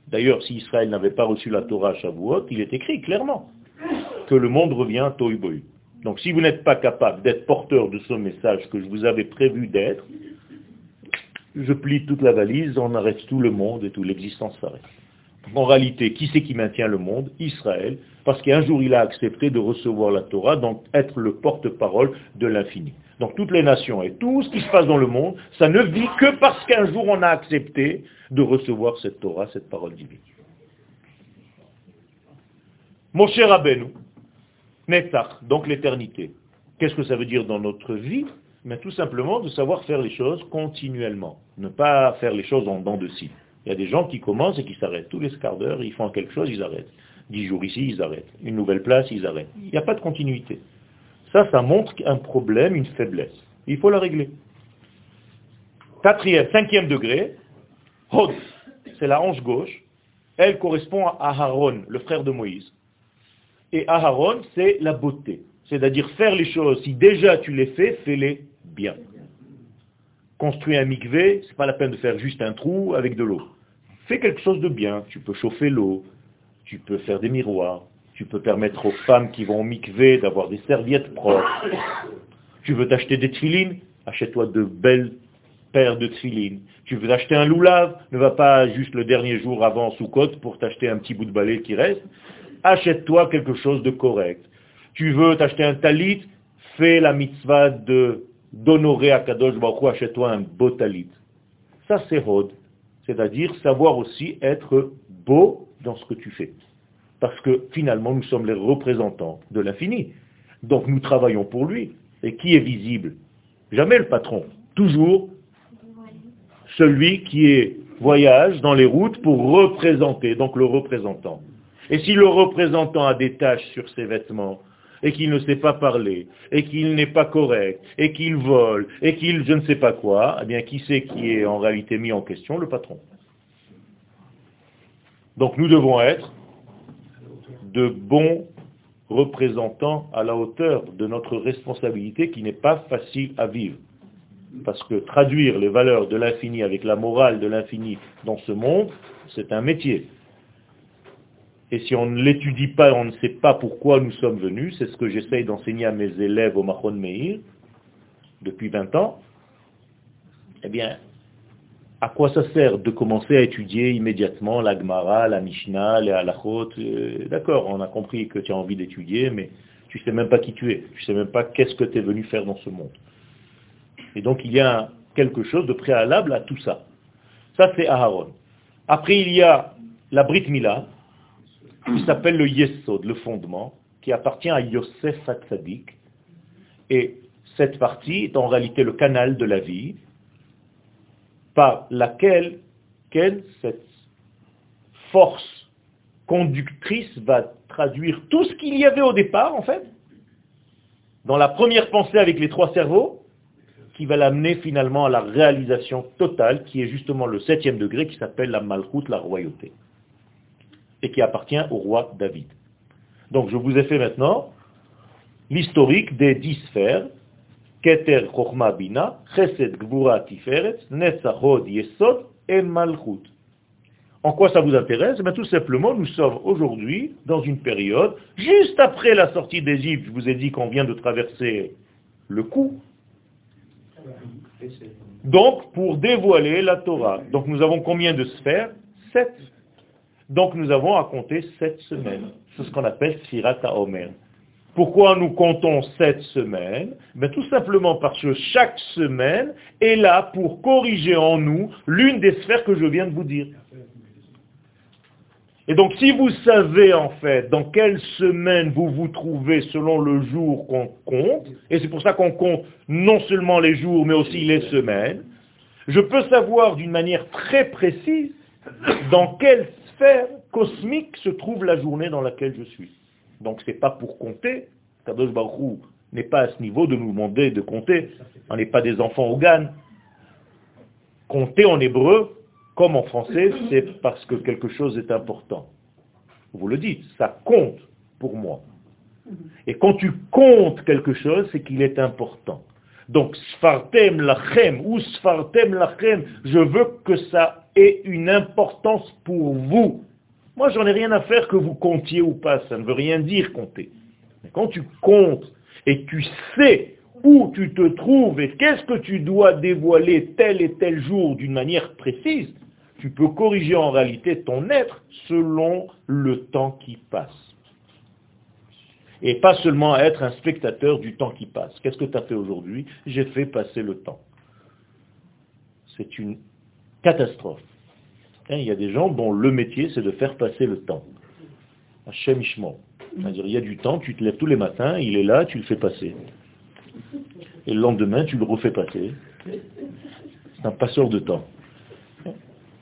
D'ailleurs, si Israël n'avait pas reçu la Torah à Shavuot, il est écrit clairement que le monde revient à Tohubohu. Donc si vous n'êtes pas capable d'être porteur de ce message que je vous avais prévu d'être, je plie toute la valise, on arrête tout le monde et toute l'existence s'arrête. En réalité, qui c'est qui maintient le monde? Israël, parce qu'un jour il a accepté de recevoir la Torah, donc être le porte-parole de l'infini. Donc toutes les nations et tout ce qui se passe dans le monde, ça ne vit que parce qu'un jour on a accepté de recevoir cette Torah, cette parole divine. Mon cher Rabbeinu, Netzach, donc l'éternité. Qu'est-ce que ça veut dire dans notre vie? Mais Tout simplement de savoir faire les choses continuellement. Ne pas faire les choses en dents de scie. Il y a des gens qui commencent et qui s'arrêtent. Tous les quarts d'heure, ils font quelque chose, ils arrêtent. Dix jours ici, ils arrêtent. Une nouvelle place, ils arrêtent. Il n'y a pas de continuité. Ça, ça montre un problème, une faiblesse. Il faut la régler. Quatrième, cinquième degré, Hod, c'est la hanche gauche. Elle correspond à Aharon, le frère de Moïse. Et Aharon, c'est la beauté. C'est-à-dire faire les choses, si déjà tu les fais, fais-les bien. Construire un mikvé, c'est pas la peine de faire juste un trou avec de l'eau. Fais quelque chose de bien. Tu peux chauffer l'eau, tu peux faire des miroirs, tu peux permettre aux femmes qui vont au mikvé d'avoir des serviettes propres. Tu veux t'acheter des trilines? Achète-toi de belles paires de trilines. Tu veux acheter un loulave? Ne va pas juste le dernier jour avant sous côte pour t'acheter un petit bout de balai qui reste. Achète-toi quelque chose de correct. Tu veux t'acheter un talit? Fais la mitzvah de d'honorer à Kadosh Baruch achète-toi un beau talit. Ça c'est Hod. C'est-à-dire savoir aussi être beau dans ce que tu fais. Parce que finalement, nous sommes les représentants de l'infini. Donc nous travaillons pour lui. Et qui est visible? Jamais le patron. Toujours celui qui est voyage dans les routes pour représenter, donc le représentant. Et si le représentant a des taches sur ses vêtements, et qu'il ne sait pas parler, et qu'il n'est pas correct, et qu'il vole, et qu'il je ne sais pas quoi, eh bien qui c'est qui est en réalité mis en question? Le patron. Donc nous devons être de bons représentants à la hauteur de notre responsabilité qui n'est pas facile à vivre. Parce que traduire les valeurs de l'infini avec la morale de l'infini dans ce monde, c'est un métier. Et si on ne l'étudie pas, on ne sait pas pourquoi nous sommes venus, c'est ce que j'essaye d'enseigner à mes élèves au Mahon Meir depuis 20 ans, eh bien, à quoi ça sert de commencer à étudier immédiatement la Gemara, la Mishnah, les Halachot euh, D'accord, on a compris que tu as envie d'étudier, mais tu ne sais même pas qui tu es, tu ne sais même pas qu'est-ce que tu es venu faire dans ce monde. Et donc il y a quelque chose de préalable à tout ça. Ça c'est Aharon. Après il y a la Brit Mila, qui s'appelle le Yesod, le fondement, qui appartient à Yosef Hatzadik. Et cette partie est en réalité le canal de la vie, par laquelle cette force conductrice va traduire tout ce qu'il y avait au départ, en fait, dans la première pensée avec les trois cerveaux, qui va l'amener finalement à la réalisation totale, qui est justement le septième degré, qui s'appelle la malchoute, la royauté, et qui appartient au roi David. Donc je vous ai fait maintenant l'historique des dix sphères Keter Chochma Bina, Chesed Gvura Tiferet, Netzachod Yesod et Malchut. En quoi ça vous intéresse? Eh Tout simplement, nous sommes aujourd'hui dans une période, juste après la sortie d'Égypte, je vous ai dit qu'on vient de traverser le coup. Donc, pour dévoiler la Torah. Donc, nous avons combien de sphères? Sept. Donc, nous avons à compter sept semaines. C'est ce qu'on appelle Sirata Omer. Pourquoi nous comptons sept semaines? Ben, Tout simplement parce que chaque semaine est là pour corriger en nous l'une des sphères que je viens de vous dire. Et donc si vous savez en fait dans quelle semaine vous vous trouvez selon le jour qu'on compte, et c'est pour ça qu'on compte non seulement les jours mais aussi les semaines, je peux savoir d'une manière très précise dans quelle cosmique se trouve la journée dans laquelle je suis. Donc ce n'est pas pour compter. Kadosh Baruch n'est pas à ce niveau de nous demander de compter. On n'est pas des enfants au GAN. Compter en hébreu, comme en français, c'est parce que quelque chose est important. Vous le dites, ça compte pour moi. Et quand tu comptes quelque chose, c'est qu'il est important. Donc, Sfartem Lachem ou Sfartem Lachem, je veux que ça ait une importance pour vous. Moi, j'en ai rien à faire que vous comptiez ou pas, ça ne veut rien dire compter. Mais quand tu comptes et tu sais où tu te trouves et qu'est-ce que tu dois dévoiler tel et tel jour d'une manière précise, tu peux corriger en réalité ton être selon le temps qui passe. Et pas seulement être un spectateur du temps qui passe. Qu'est-ce que tu as fait aujourd'hui? J'ai fait passer le temps. C'est une catastrophe. Hein, il y a des gens dont le métier, c'est de faire passer le temps. Hachem C'est-à-dire, il y a du temps, tu te lèves tous les matins, il est là, tu le fais passer. Et le lendemain, tu le refais passer. C'est un passeur de temps.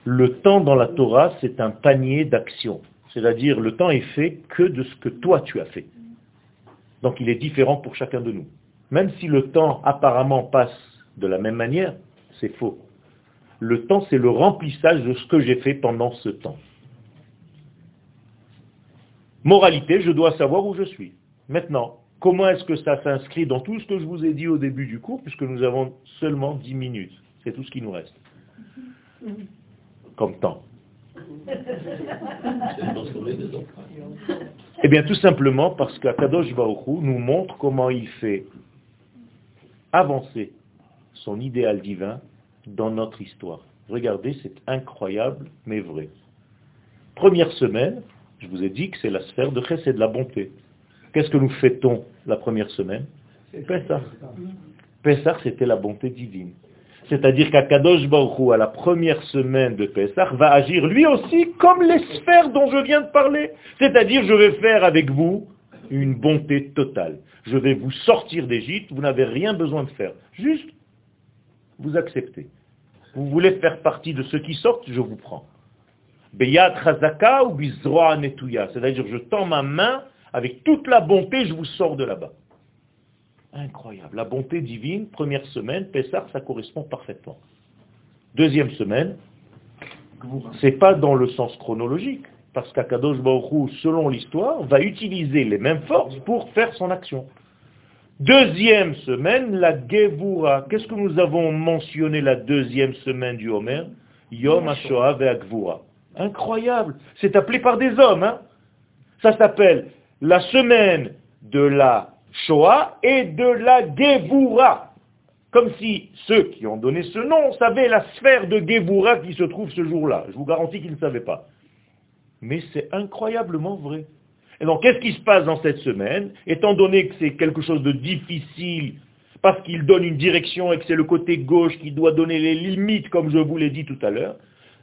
Le temps dans la Torah, c'est un panier d'action. C'est-à-dire, le temps est fait que de ce que toi tu as fait. Donc il est différent pour chacun de nous. Même si le temps apparemment passe de la même manière, c'est faux. Le temps, c'est le remplissage de ce que j'ai fait pendant ce temps. Moralité, je dois savoir où je suis. Maintenant, comment est-ce que ça s'inscrit dans tout ce que je vous ai dit au début du cours, puisque nous avons seulement 10 minutes? C'est tout ce qui nous reste. Comme temps. Eh bien, tout simplement parce qu'Akadosh Baruch nous montre comment il fait avancer son idéal divin dans notre histoire. Regardez, c'est incroyable, mais vrai. Première semaine, je vous ai dit que c'est la sphère de Chesed, de la bonté. Qu'est-ce que nous fêtons la première semaine? Pessah. Pessah, c'était la bonté divine. C'est-à-dire qu'Akadosh Baruch à la première semaine de Pessah, va agir lui aussi comme les sphères dont je viens de parler. C'est-à-dire, je vais faire avec vous une bonté totale. Je vais vous sortir d'Égypte, vous n'avez rien besoin de faire. Juste vous acceptez. Vous voulez faire partie de ceux qui sortent, je vous prends. Ou. C'est-à-dire, je tends ma main avec toute la bonté, je vous sors de là-bas. Incroyable. La bonté divine, première semaine, Pessah, ça correspond parfaitement. Deuxième semaine, c'est pas dans le sens chronologique. Parce qu'Akadosh Baruch selon l'histoire, va utiliser les mêmes forces pour faire son action. Deuxième semaine, la Gevura. Qu'est-ce que nous avons mentionné la deuxième semaine du Homer? Yom HaShoah ve'Agvura. Incroyable. C'est appelé par des hommes. Hein Ça s'appelle la semaine de la Shoah et de la Gevura. Comme si ceux qui ont donné ce nom savaient la sphère de Gevura qui se trouve ce jour-là. Je vous garantis qu'ils ne savaient pas. Mais c'est incroyablement vrai. Et donc, qu'est-ce qui se passe dans cette semaine? Étant donné que c'est quelque chose de difficile, parce qu'il donne une direction et que c'est le côté gauche qui doit donner les limites, comme je vous l'ai dit tout à l'heure,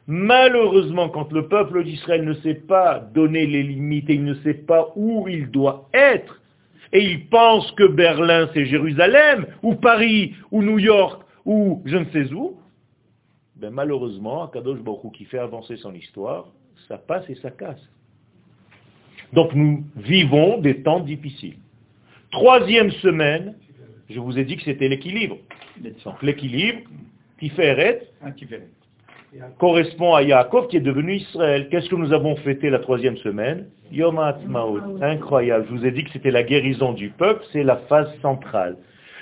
malheureusement, quand le peuple d'Israël ne sait pas donner les limites et il ne sait pas où il doit être, et il pense que Berlin c'est Jérusalem, ou Paris, ou New York, ou je ne sais où, ben malheureusement, Akadosh Baruch qui fait avancer son histoire, ça passe et ça casse. Donc nous vivons des temps difficiles. Troisième semaine, je vous ai dit que c'était l'équilibre. Donc l'équilibre, Tiferet, correspond à Yaakov qui est devenu Israël. Qu'est-ce que nous avons fêté la troisième semaine? Yom Ha'atzmaut. Incroyable. Je vous ai dit que c'était la guérison du peuple, c'est la phase centrale.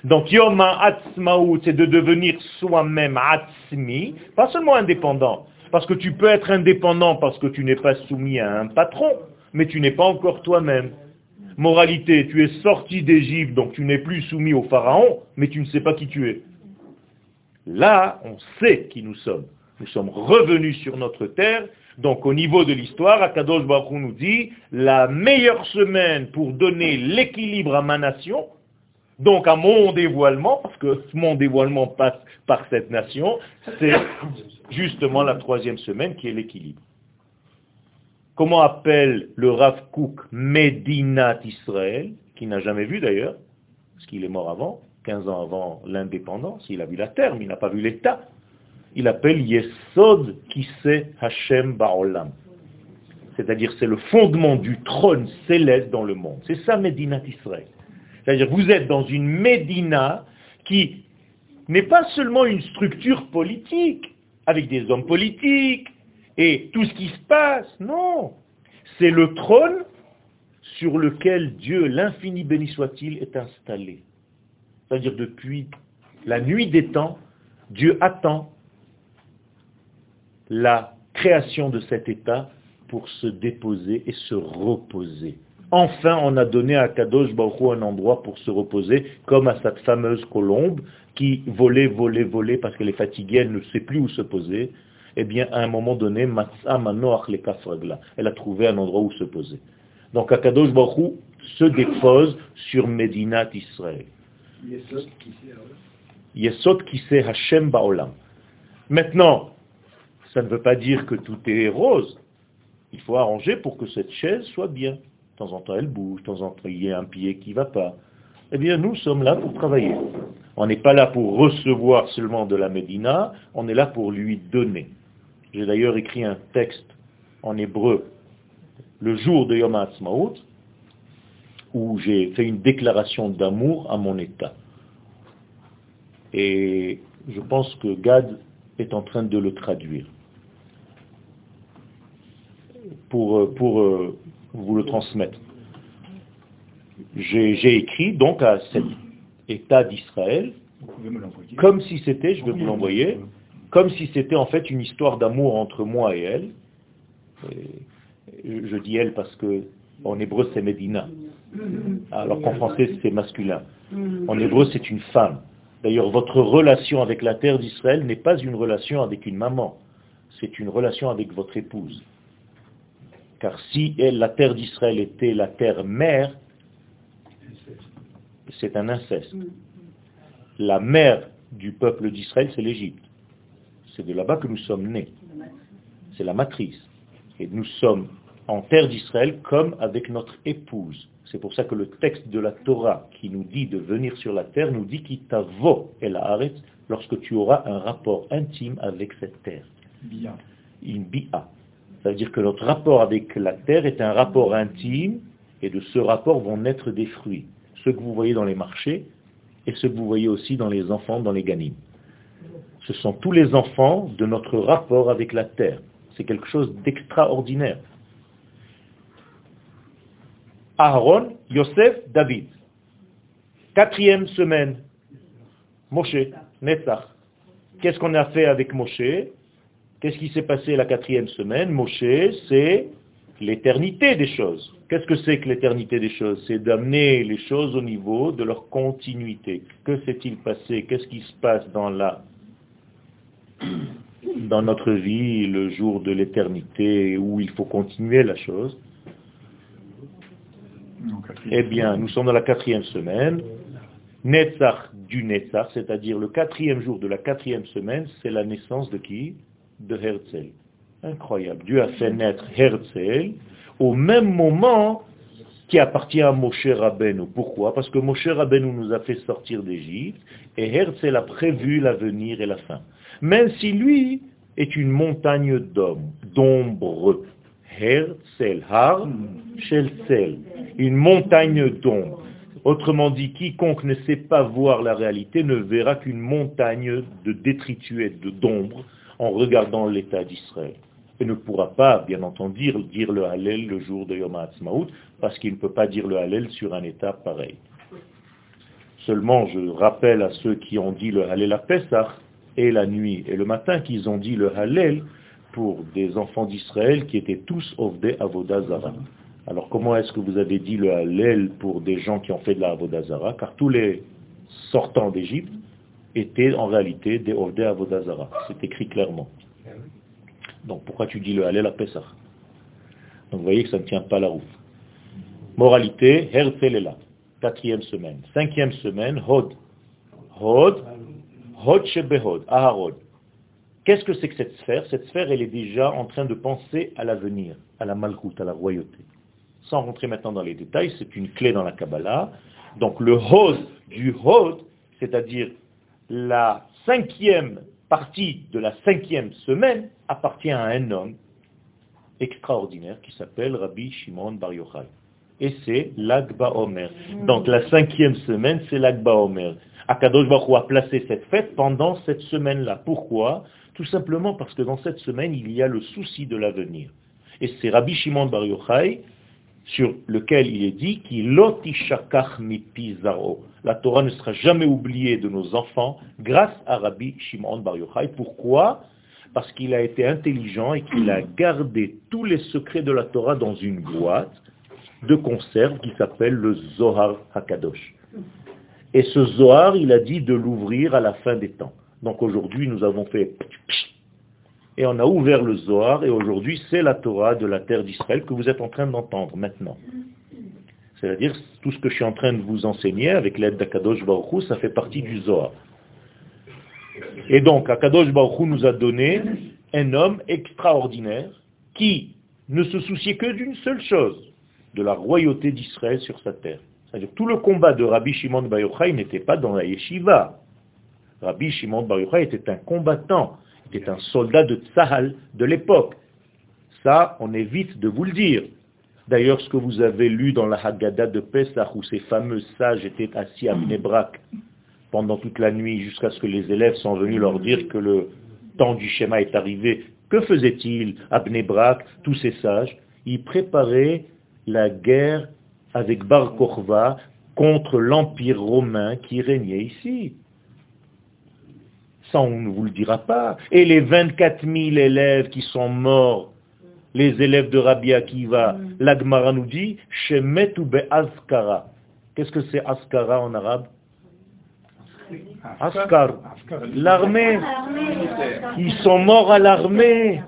Donc Yom Ha'atzmaut, c'est de devenir soi-même Atzmi, pas seulement indépendant. Parce que tu peux être indépendant parce que tu n'es pas soumis à un patron mais tu n'es pas encore toi-même. Moralité, tu es sorti d'Égypte, donc tu n'es plus soumis au Pharaon, mais tu ne sais pas qui tu es. Là, on sait qui nous sommes. Nous sommes revenus sur notre terre, donc au niveau de l'histoire, Akadosh Baruch nous dit, la meilleure semaine pour donner l'équilibre à ma nation, donc à mon dévoilement, parce que mon dévoilement passe par cette nation, c'est justement la troisième semaine qui est l'équilibre. Comment appelle le Rav Kook Medinat Israël, qui n'a jamais vu d'ailleurs, parce qu'il est mort avant, 15 ans avant l'indépendance, il a vu la terre, mais il n'a pas vu l'État. Il appelle Yesod Kise Hashem Ba'olam. C'est-à-dire c'est le fondement du trône céleste dans le monde. C'est ça Medinat Israël. C'est-à-dire vous êtes dans une Médina qui n'est pas seulement une structure politique, avec des hommes politiques, et tout ce qui se passe. Non. C'est le trône sur lequel Dieu, l'infini béni soit-il, est installé. C'est-à-dire depuis la nuit des temps, Dieu attend la création de cet état pour se déposer et se reposer. Enfin, on a donné à Kadosh Baruch un endroit pour se reposer, comme à cette fameuse colombe qui volait, volait, volait parce qu'elle est fatiguée, elle ne sait plus où se poser eh bien, à un moment donné, elle a trouvé un endroit où se poser. Donc, Akadosh Baruch se dépose sur Medinat Israël. Yesod sait Hashem Baolam. Maintenant, ça ne veut pas dire que tout est rose. Il faut arranger pour que cette chaise soit bien. De temps en temps, elle bouge, de temps en temps, il y a un pied qui ne va pas. Eh bien, nous sommes là pour travailler. On n'est pas là pour recevoir seulement de la Médina, on est là pour lui donner. J'ai d'ailleurs écrit un texte en hébreu le jour de Yom HaAtzmaut, où j'ai fait une déclaration d'amour à mon État. Et je pense que Gad est en train de le traduire. Pour, pour euh, vous le transmettre. J'ai écrit donc à cet État d'Israël, comme si c'était, je vais vous l'envoyer, comme si c'était en fait une histoire d'amour entre moi et elle. je dis elle parce que en hébreu c'est Medina, alors qu'en français c'est masculin. En hébreu c'est une femme. D'ailleurs, votre relation avec la terre d'Israël n'est pas une relation avec une maman, c'est une relation avec votre épouse. Car si elle, la terre d'Israël était la terre mère, c'est un inceste. La mère du peuple d'Israël, c'est l'Égypte. C'est de là-bas que nous sommes nés. C'est la matrice. Et nous sommes en terre d'Israël comme avec notre épouse. C'est pour ça que le texte de la Torah qui nous dit de venir sur la terre nous dit qu'il t'avo et la arrête lorsque tu auras un rapport intime avec cette terre. Bia. Une bia. Ça veut dire que notre rapport avec la terre est un rapport intime et de ce rapport vont naître des fruits. Ceux que vous voyez dans les marchés et ceux que vous voyez aussi dans les enfants, dans les ganimes ce sont tous les enfants de notre rapport avec la terre. C'est quelque chose d'extraordinaire. Aaron, Yosef, David. Quatrième semaine, Moshe, Netzach. Qu'est-ce qu'on a fait avec Moshe? Qu'est-ce qui s'est passé la quatrième semaine Moshe, c'est l'éternité des choses. Qu'est-ce que c'est que l'éternité des choses? C'est d'amener les choses au niveau de leur continuité. Que s'est-il passé? Qu'est-ce qui se passe dans la dans notre vie le jour de l'éternité où il faut continuer la chose? Eh bien, nous sommes dans la quatrième semaine. Netzach du Netzach, c'est-à-dire le quatrième jour de la quatrième semaine, c'est la naissance de qui? De Herzl. Incroyable. Dieu a fait naître Herzl au même moment qui appartient à Moshe Rabbeinu. Pourquoi? Parce que Moshe Rabbeinu nous a fait sortir d'Égypte et Herzl a prévu l'avenir et la fin. Même si lui est une montagne d'hommes, d'ombre. Herzl, Har, une montagne d'ombre. Autrement dit, quiconque ne sait pas voir la réalité ne verra qu'une montagne de détritus et d'ombre en regardant l'état d'Israël. Et ne pourra pas, bien entendu, dire le Hallel le jour de Yom HaAtzmaut, parce qu'il ne peut pas dire le Hallel sur un état pareil. Seulement, je rappelle à ceux qui ont dit le Hallel à Pesach, et la nuit et le matin, qu'ils ont dit le Hallel pour des enfants d'Israël qui étaient tous Ovde Avodazara. Alors comment est-ce que vous avez dit le Hallel pour des gens qui ont fait de la Avodazara Car tous les sortants d'Égypte étaient en réalité des Ovde Avodazara. C'est écrit clairement. Donc pourquoi tu dis le Hallel à Pessah? Donc vous voyez que ça ne tient pas la route. Moralité, là. Quatrième semaine. Cinquième semaine, Hod. Hod, Hod Shebehod, Aharod. Qu'est-ce que c'est que cette sphère? Cette sphère, elle est déjà en train de penser à l'avenir, à la malchoute, à la royauté. Sans rentrer maintenant dans les détails, c'est une clé dans la Kabbalah. Donc le Hod du Hod, c'est-à-dire la cinquième partie de la cinquième semaine, appartient à un homme extraordinaire qui s'appelle Rabbi Shimon Bar Yochai. Et c'est l'Agba Omer. Donc la cinquième semaine, c'est l'Agba Omer. Akadosh Baruch a placé cette fête pendant cette semaine-là. Pourquoi? Tout simplement parce que dans cette semaine, il y a le souci de l'avenir. Et c'est Rabbi Shimon Bar Yochai sur lequel il est dit La Torah ne sera jamais oubliée de nos enfants grâce à Rabbi Shimon Bar Yochai. Pourquoi? Parce qu'il a été intelligent et qu'il a gardé tous les secrets de la Torah dans une boîte de conserve qui s'appelle le Zohar Hakadosh. Et ce Zohar, il a dit de l'ouvrir à la fin des temps. Donc aujourd'hui, nous avons fait et on a ouvert le Zohar, et aujourd'hui, c'est la Torah de la terre d'Israël que vous êtes en train d'entendre maintenant. C'est-à-dire, tout ce que je suis en train de vous enseigner avec l'aide d'Akadosh Baruch ça fait partie du Zohar. Et donc, Akadosh Baruch nous a donné un homme extraordinaire qui ne se souciait que d'une seule chose, de la royauté d'Israël sur sa terre. C'est-à-dire, tout le combat de Rabbi Shimon Bar Yochai n'était pas dans la yeshiva. Rabbi Shimon Bar Yochai était un combattant était un soldat de Tsahal de l'époque. Ça, on évite de vous le dire. D'ailleurs, ce que vous avez lu dans la Haggadah de Pesach, où ces fameux sages étaient assis à Mnebrak pendant toute la nuit, jusqu'à ce que les élèves sont venus leur dire que le temps du schéma est arrivé, que faisaient-ils à Bnebrak, tous ces sages? Ils préparaient la guerre avec Bar Kokhba contre l'empire romain qui régnait ici. Ça, on ne vous le dira pas. Et les 24 000 élèves qui sont morts, les élèves de Rabbi Akiva, mm. l'Agmara nous dit, Shemetu Askara. Qu'est-ce que c'est Askara en arabe Askar, l'armée. Ils sont morts à l'armée.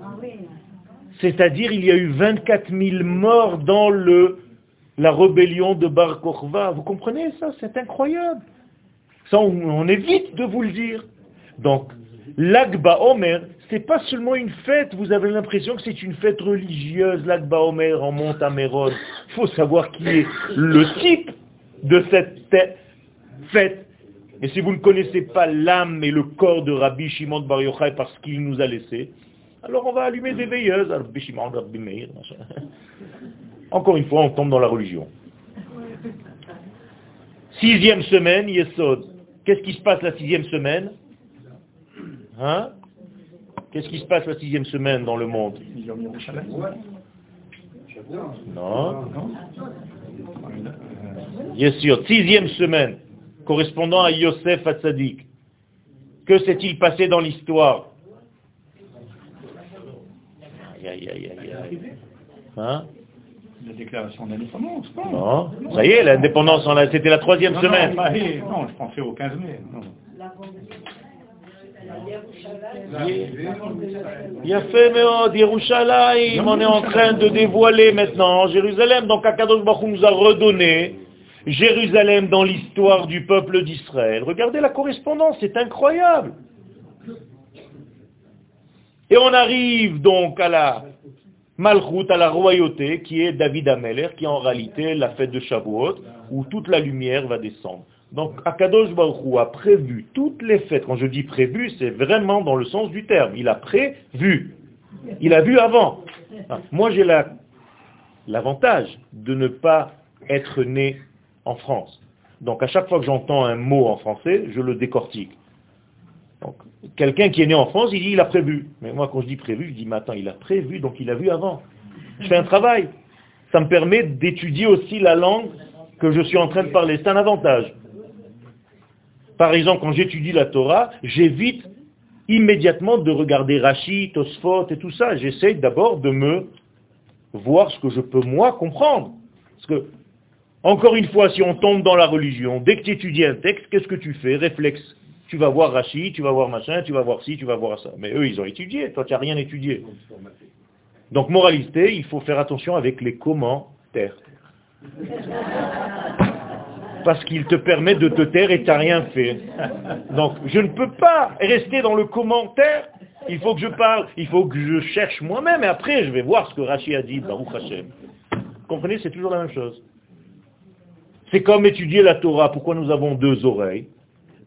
C'est-à-dire, il y a eu 24 000 morts dans le, la rébellion de Bar Kokhba. Vous comprenez ça? C'est incroyable. Ça, on évite de vous le dire. Donc, l'Agba Omer, c'est pas seulement une fête, vous avez l'impression que c'est une fête religieuse, l'Agba Omer en monte à Méron. Il faut savoir qui est le type de cette fête. Et si vous ne connaissez pas l'âme et le corps de Rabbi Shimon Bar Yochai parce qu'il nous a laissé, alors on va allumer des veilleuses. Rabbi Shimon. Encore une fois, on tombe dans la religion. Sixième semaine, Yesod. Qu'est-ce qui se passe la sixième semaine? Hein? Qu'est-ce qui se passe la sixième semaine dans le monde? Non. Bien sûr, sixième semaine, correspondant à Yosef Hatzadik. Que s'est-il passé dans l'histoire? Aïe, aïe, aïe, aïe, aïe. Hein? La déclaration d'indépendance, pas Non, ça y est, l'indépendance, c'était la troisième Non, semaine. Non, non, je pensais au 15 mai. Fait, mais oh, Yerushalayim, on est en train de dévoiler maintenant Jérusalem. Donc Akadosh Baruch nous a redonné Jérusalem dans l'histoire du peuple d'Israël. Regardez la correspondance, c'est incroyable. Et on arrive donc à la Malchut, à la royauté, qui est David Ameler, qui est en réalité la fête de Shavuot, où toute la lumière va descendre. Donc Akadosh Baruch Hu a prévu toutes les fêtes. Quand je dis prévu, c'est vraiment dans le sens du terme. Il a prévu. Il a vu avant. Ah, Moi, j'ai la- l'avantage de ne pas être né en France. Donc à chaque fois que j'entends un mot en français, je le décortique. Donc, quelqu'un qui est né en France, il dit il a prévu. Mais moi, quand je dis prévu, je dis mais attends, il a prévu, donc il a vu avant. Je fais un travail. Ça me permet d'étudier aussi la langue que je suis en train de parler. C'est un avantage. Par exemple, quand j'étudie la Torah, j'évite immédiatement de regarder Rashi, Tosfot et tout ça. J'essaye d'abord de me voir ce que je peux moi comprendre. Parce que, encore une fois, si on tombe dans la religion, dès que tu étudies un texte, qu'est-ce que tu fais? Réflexe. Tu vas voir Rashi, tu vas voir machin, tu vas voir ci, tu vas voir ça. Mais eux, ils ont étudié, toi, tu n'as rien étudié. Donc, moralité, il faut faire attention avec les commentaires. Parce qu'il te permet de te taire et tu n'as rien fait. Donc, je ne peux pas rester dans le commentaire. Il faut que je parle, il faut que je cherche moi-même, et après, je vais voir ce que Rashi a dit, Baruch Hashem. Vous comprenez, c'est toujours la même chose. C'est comme étudier la Torah. Pourquoi nous avons deux oreilles?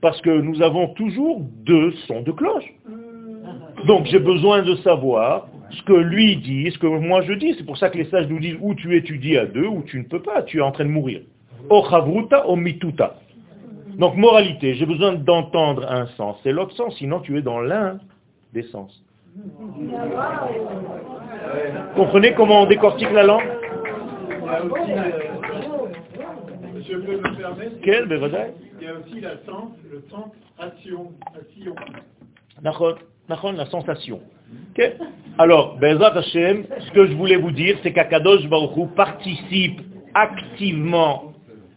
Parce que nous avons toujours deux sons de cloche. Donc j'ai besoin de savoir ce que lui dit, ce que moi je dis. C'est pour ça que les sages nous disent où tu étudies à deux, ou tu ne peux pas, tu es en train de mourir. O chavruta, o mituta. Donc moralité, j'ai besoin d'entendre un sens et l'autre sens, sinon tu es dans l'un des sens. Comprenez comment on décortique la langue? Je peux me permettre, Quel, il y a aussi la sens, le sens action, action. La sensation. Alors, Bezat Hashem, ce que je voulais vous dire, c'est qu'Akadosh Baruch Hu participe activement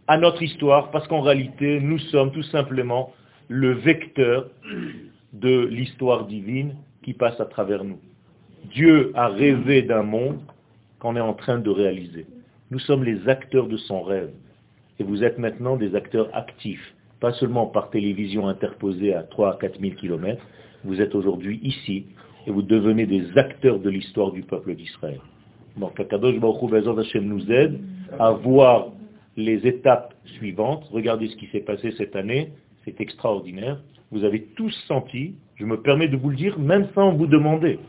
à notre histoire, parce qu'en réalité, nous sommes tout simplement le vecteur de l'histoire divine qui passe à travers nous. Dieu a rêvé d'un monde qu'on est en train de réaliser. Nous sommes les acteurs de son rêve. Et vous êtes maintenant des acteurs actifs, pas seulement par télévision interposée à 3 à 4 000 kilomètres, vous êtes aujourd'hui ici et vous devenez des acteurs de l'histoire du peuple d'Israël. Donc, Akadosh Baruch Hu nous aide à voir les étapes suivantes. Regardez ce qui s'est passé cette année, c'est extraordinaire. Vous avez tous senti, je me permets de vous le dire, même sans vous demander,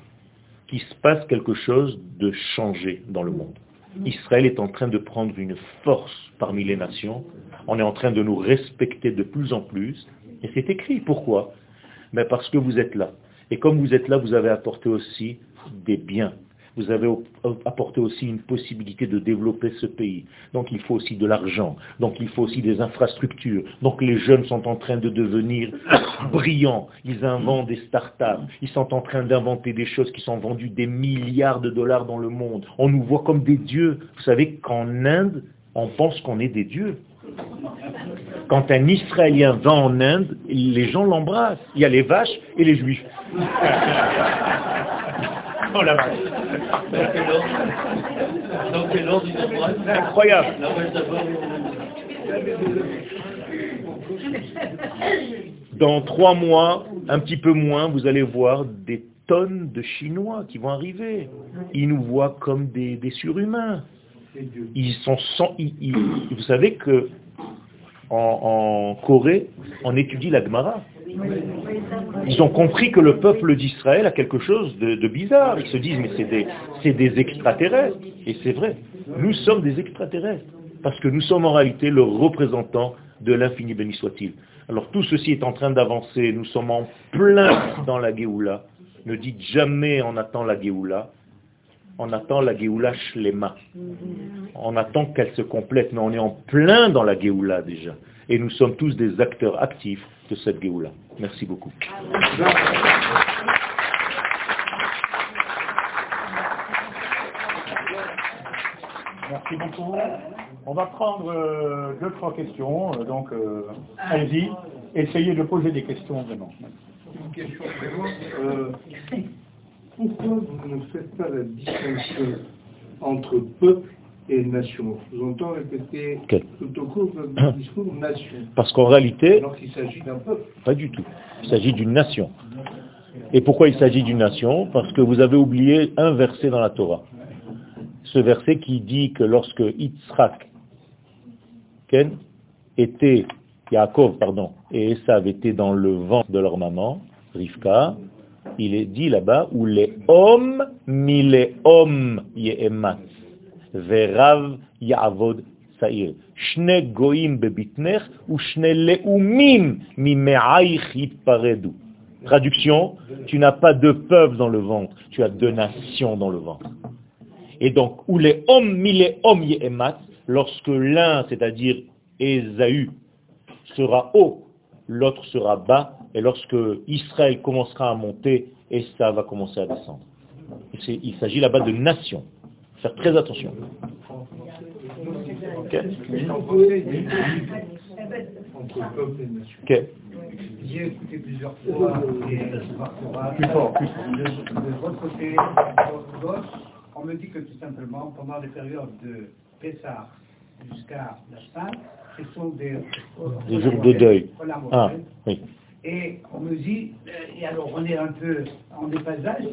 qu'il se passe quelque chose de changé dans le monde. Israël est en train de prendre une force parmi les nations. On est en train de nous respecter de plus en plus. Et c'est écrit. Pourquoi? Mais Parce que vous êtes là. Et comme vous êtes là, vous avez apporté aussi des biens. Vous avez apporté aussi une possibilité de développer ce pays. Donc il faut aussi de l'argent. Donc il faut aussi des infrastructures. Donc les jeunes sont en train de devenir brillants. Ils inventent des start-up. Ils sont en train d'inventer des choses qui sont vendues des milliards de dollars dans le monde. On nous voit comme des dieux. Vous savez qu'en Inde, on pense qu'on est des dieux. Quand un Israélien va en Inde, les gens l'embrassent. Il y a les vaches et les juifs. Oh la. Incroyable. Dans trois mois, un petit peu moins, vous allez voir des tonnes de Chinois qui vont arriver. Ils nous voient comme des, des surhumains. Ils sont sans, ils- vous savez que en, Corée, on étudie la Gemara. Ils ont compris que le peuple d'Israël a quelque chose de, bizarre. Ils se disent, mais c'est des, des extraterrestres. Et c'est vrai. Nous sommes des extraterrestres. Parce que nous sommes en réalité le représentant de l'infini béni soit-il. Alors tout ceci est en train d'avancer. Nous sommes en plein dans la Géoula. Ne dites jamais on attend la Géoula. On attend la Géoula Shlema. On attend qu'elle se complète, mais on est en plein dans la Géoula déjà. Et nous sommes tous des acteurs actifs de cette Géoula. Merci beaucoup. Merci beaucoup. On va prendre euh, deux, trois questions. euh, donc, euh, allez-y. Essayez de poser des questions vraiment. Une question vraiment. Pourquoi vous ne faites pas la distinction entre peuple et nation? Je vous entends répéter Quel? tout au cours de votre discours nation, Parce qu'en réalité, alors qu'il s'agit d'un peuple. Pas du tout. Il s'agit d'une nation. Et pourquoi il s'agit d'une nation? Parce que vous avez oublié un verset dans la Torah. Ce verset qui dit que lorsque Yitzhak Ken, était, Yaakov, pardon, et Esav étaient dans le ventre de leur maman, Rivka, il est dit là-bas, où les hommes, mi les hommes ye'emat, verav ya'avod sa'ir. Shne goim bebitnech, ou shne leumim mi me'aich. Traduction, tu n'as pas deux peuples dans le ventre, tu as deux nations dans le ventre. Et donc, où les hommes, mi les hommes ye'emat, lorsque l'un, c'est-à-dire Ésaü, sera haut, l'autre sera bas, et lorsque Israël commencera à monter, Esa va commencer à descendre. Et Il s'agit là-bas de nations. Faire très attention. Ok Entre peuple et nation. Ok. J'ai écouté plusieurs fois et Plus fort, plus fort. de, de votre côté, de gauche, on me dit que tout simplement, pendant les périodes de Pessah jusqu'à la fin, ce sont des, Des jours de deuil. Ah, oui. Et on me dit, euh, et alors on est un peu en déphasage,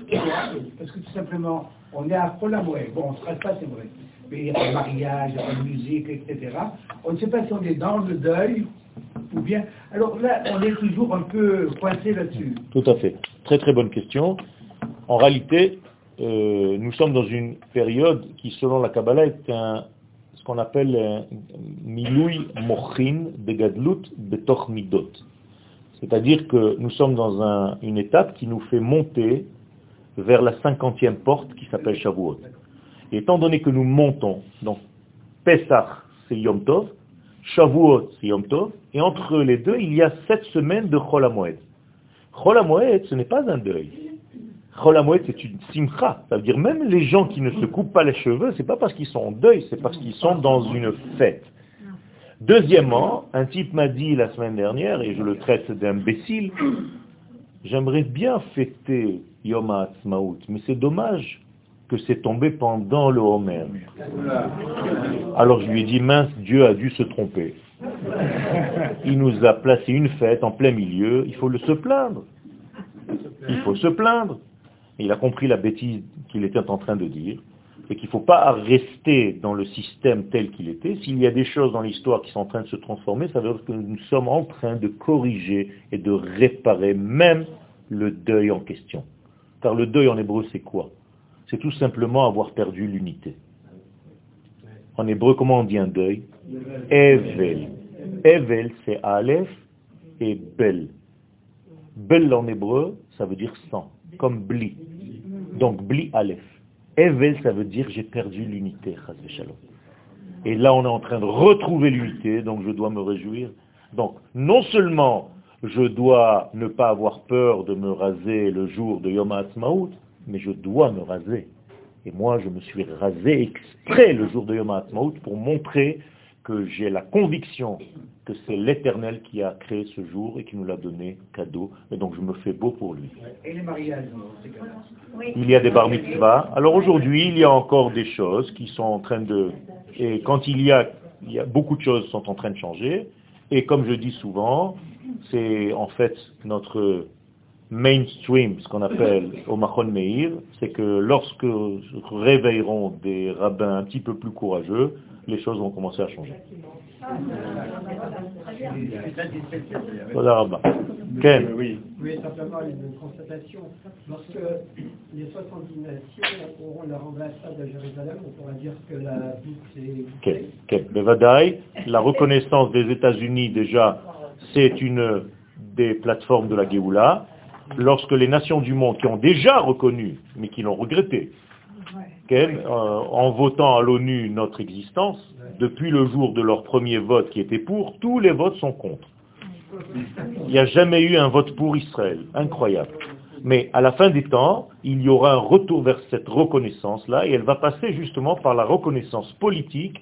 parce que tout simplement, on est à Colamoué. Bon, on se reste pas, c'est vrai. Mais il y a le mariage, il y a la musique, etc. On ne sait pas si on est dans le deuil ou bien. Alors là, on est toujours un peu coincé là-dessus. Tout à fait. Très très bonne question. En réalité, euh, nous sommes dans une période qui, selon la Kabbalah, est un, ce qu'on appelle un miloui mochin begadlut betoch midot. C'est-à-dire que nous sommes dans un- une étape qui nous fait monter vers la cinquantième porte qui s'appelle Shavuot. Et étant donné que nous montons, donc Pesach c'est Yom Tov, Shavuot c'est Yom Tov, et entre les deux il y a sept semaines de Chol HaMoed. Ce n'est pas un deuil. Chol HaMoed, c'est une simcha. Ça veut dire même les gens qui ne se coupent pas les cheveux, c'est pas parce qu'ils sont en deuil, c'est parce qu'ils sont dans une fête. Deuxièmement, un type m'a dit la semaine dernière, et je le traite d'imbécile, j'aimerais bien fêter Yom HaAtzmaut, mais c'est dommage que c'est tombé pendant le Homer. Alors je lui ai dit, mince, Dieu a dû se tromper. Il nous a placé une fête en plein milieu, il faut le se plaindre. Il faut se plaindre. Il a compris la bêtise qu'il était en train de dire, et qu'il ne faut pas rester dans le système tel qu'il était. S'il y a des choses dans l'histoire qui sont en train de se transformer, ça veut dire que nous sommes en train de corriger et de réparer même le deuil en question. Car le deuil en hébreu, c'est quoi? C'est tout simplement avoir perdu l'unité. En hébreu, comment on dit un deuil? Evel. Evel, c'est Aleph et Bel. Bel en hébreu, ça veut dire sang, comme Bli. Donc Bli Aleph. Evel, ça veut dire j'ai perdu l'unité. Et là, on est en train de retrouver l'unité, donc je dois me réjouir. Donc, non seulement je dois ne pas avoir peur de me raser le jour de Yom HaAtzmaut, mais je dois me raser. Et moi, je me suis rasé exprès le jour de Yom HaAtzmaut pour montrer que j'ai la conviction que c'est l'Éternel qui a créé ce jour et qui nous l'a donné cadeau. Et donc je me fais beau pour lui. Et les mariages, Il y a des bar mitzvahs. Alors aujourd'hui, il y a encore des choses qui sont en train de... Et quand il y a, il y a beaucoup de choses sont en train de changer. Et comme je dis souvent, c'est en fait notre mainstream, ce qu'on appelle au Machon Meir, c'est que lorsque réveilleront des rabbins un petit peu plus courageux, les choses vont commencer à changer. Ken. Oui. Simplement une constatation. Lorsque les 70 nations auront leur ambassade à Jérusalem, on pourra dire que la boucle est Ken. Ken. Bevadaï, la reconnaissance des États-Unis déjà, c'est une des plateformes de la Géoula. Lorsque les nations du monde qui ont déjà reconnu, mais qui l'ont regretté, euh, en votant à l'ONU notre existence, depuis le jour de leur premier vote qui était pour, tous les votes sont contre. Il n'y a jamais eu un vote pour Israël. Incroyable. Mais à la fin des temps, il y aura un retour vers cette reconnaissance-là, et elle va passer justement par la reconnaissance politique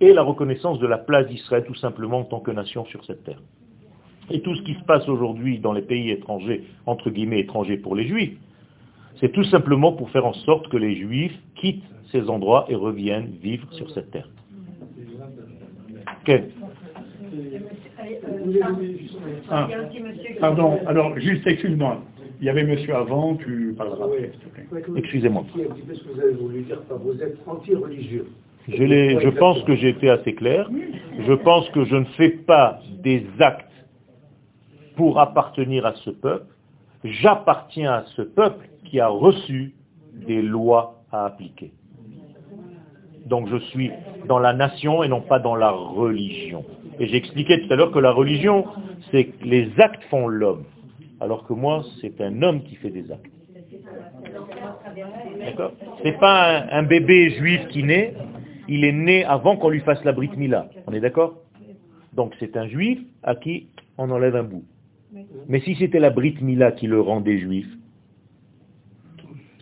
et la reconnaissance de la place d'Israël tout simplement en tant que nation sur cette terre. Et tout ce qui se passe aujourd'hui dans les pays étrangers, entre guillemets étrangers pour les juifs, c'est tout simplement pour faire en sorte que les juifs quittent ces endroits et reviennent vivre sur cette terre. Ok. Ah, pardon, alors juste excuse-moi. Il y avait monsieur avant, tu parleras. Excusez-moi. Vous êtes anti-religieux. Je pense que j'ai été assez clair. Je pense que je ne fais pas des actes pour appartenir à ce peuple. J'appartiens à ce peuple qui a reçu des lois à appliquer. Donc je suis dans la nation et non pas dans la religion. Et j'ai expliqué tout à l'heure que la religion, c'est que les actes font l'homme. Alors que moi, c'est un homme qui fait des actes. D'accord? C'est pas un, un bébé juif qui naît, il est né avant qu'on lui fasse la Brit Mila. On est d'accord? Donc c'est un juif à qui on enlève un bout. Mais si c'était la Brit Mila qui le rendait juif,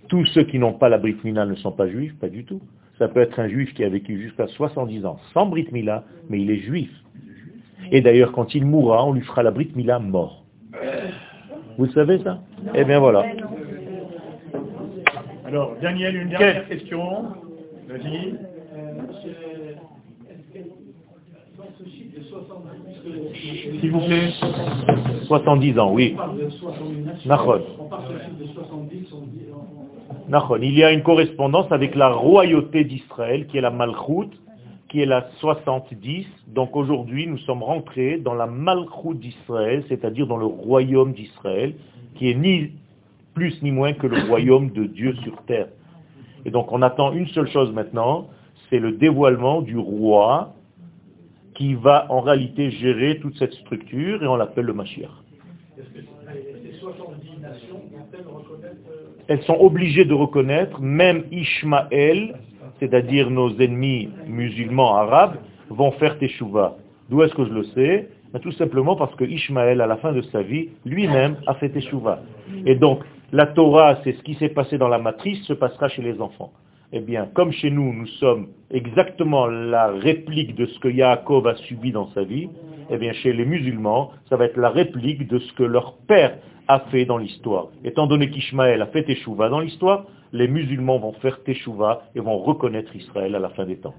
tous ceux qui n'ont pas la Brit Mila ne sont pas juifs, pas du tout. Ça peut être un juif qui a vécu jusqu'à 70 ans sans Brit Mila, mais il est juif. Et d'ailleurs, quand il mourra, on lui fera la Brit Mila mort. Vous le savez ça? Eh bien voilà. Alors, Daniel, une dernière question. Vas-y. S'il vous plaît. 70 ans, oui. Nachon. Nachon. Il y a une correspondance avec la royauté d'Israël, qui est la Malchoute, qui est la 70. Donc aujourd'hui, nous sommes rentrés dans la Malchoute d'Israël, c'est-à-dire dans le royaume d'Israël, qui est ni plus ni moins que le royaume de Dieu sur terre. Et donc on attend une seule chose maintenant, c'est le dévoilement du roi qui va en réalité gérer toute cette structure et on l'appelle le Mashiach. Elles sont obligées de reconnaître, même Ishmaël, c'est-à-dire nos ennemis musulmans arabes, vont faire teshuva. D'où est-ce que je le sais? Ben, Tout simplement parce que Ishmaël, à la fin de sa vie, lui-même a fait teshuva. Et donc, la Torah, c'est ce qui s'est passé dans la matrice, se passera chez les enfants. Eh bien, comme chez nous, nous sommes exactement la réplique de ce que Yaakov a subi dans sa vie, eh bien, chez les musulmans, ça va être la réplique de ce que leur père a fait dans l'histoire. Étant donné qu'Ishmaël a fait Teshuvah dans l'histoire, les musulmans vont faire Teshuvah et vont reconnaître Israël à la fin des temps.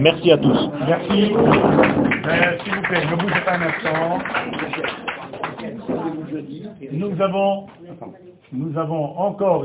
Merci à tous. Merci. Euh, S'il vous plaît, ne bougez pas un instant. Nous avons, nous avons encore une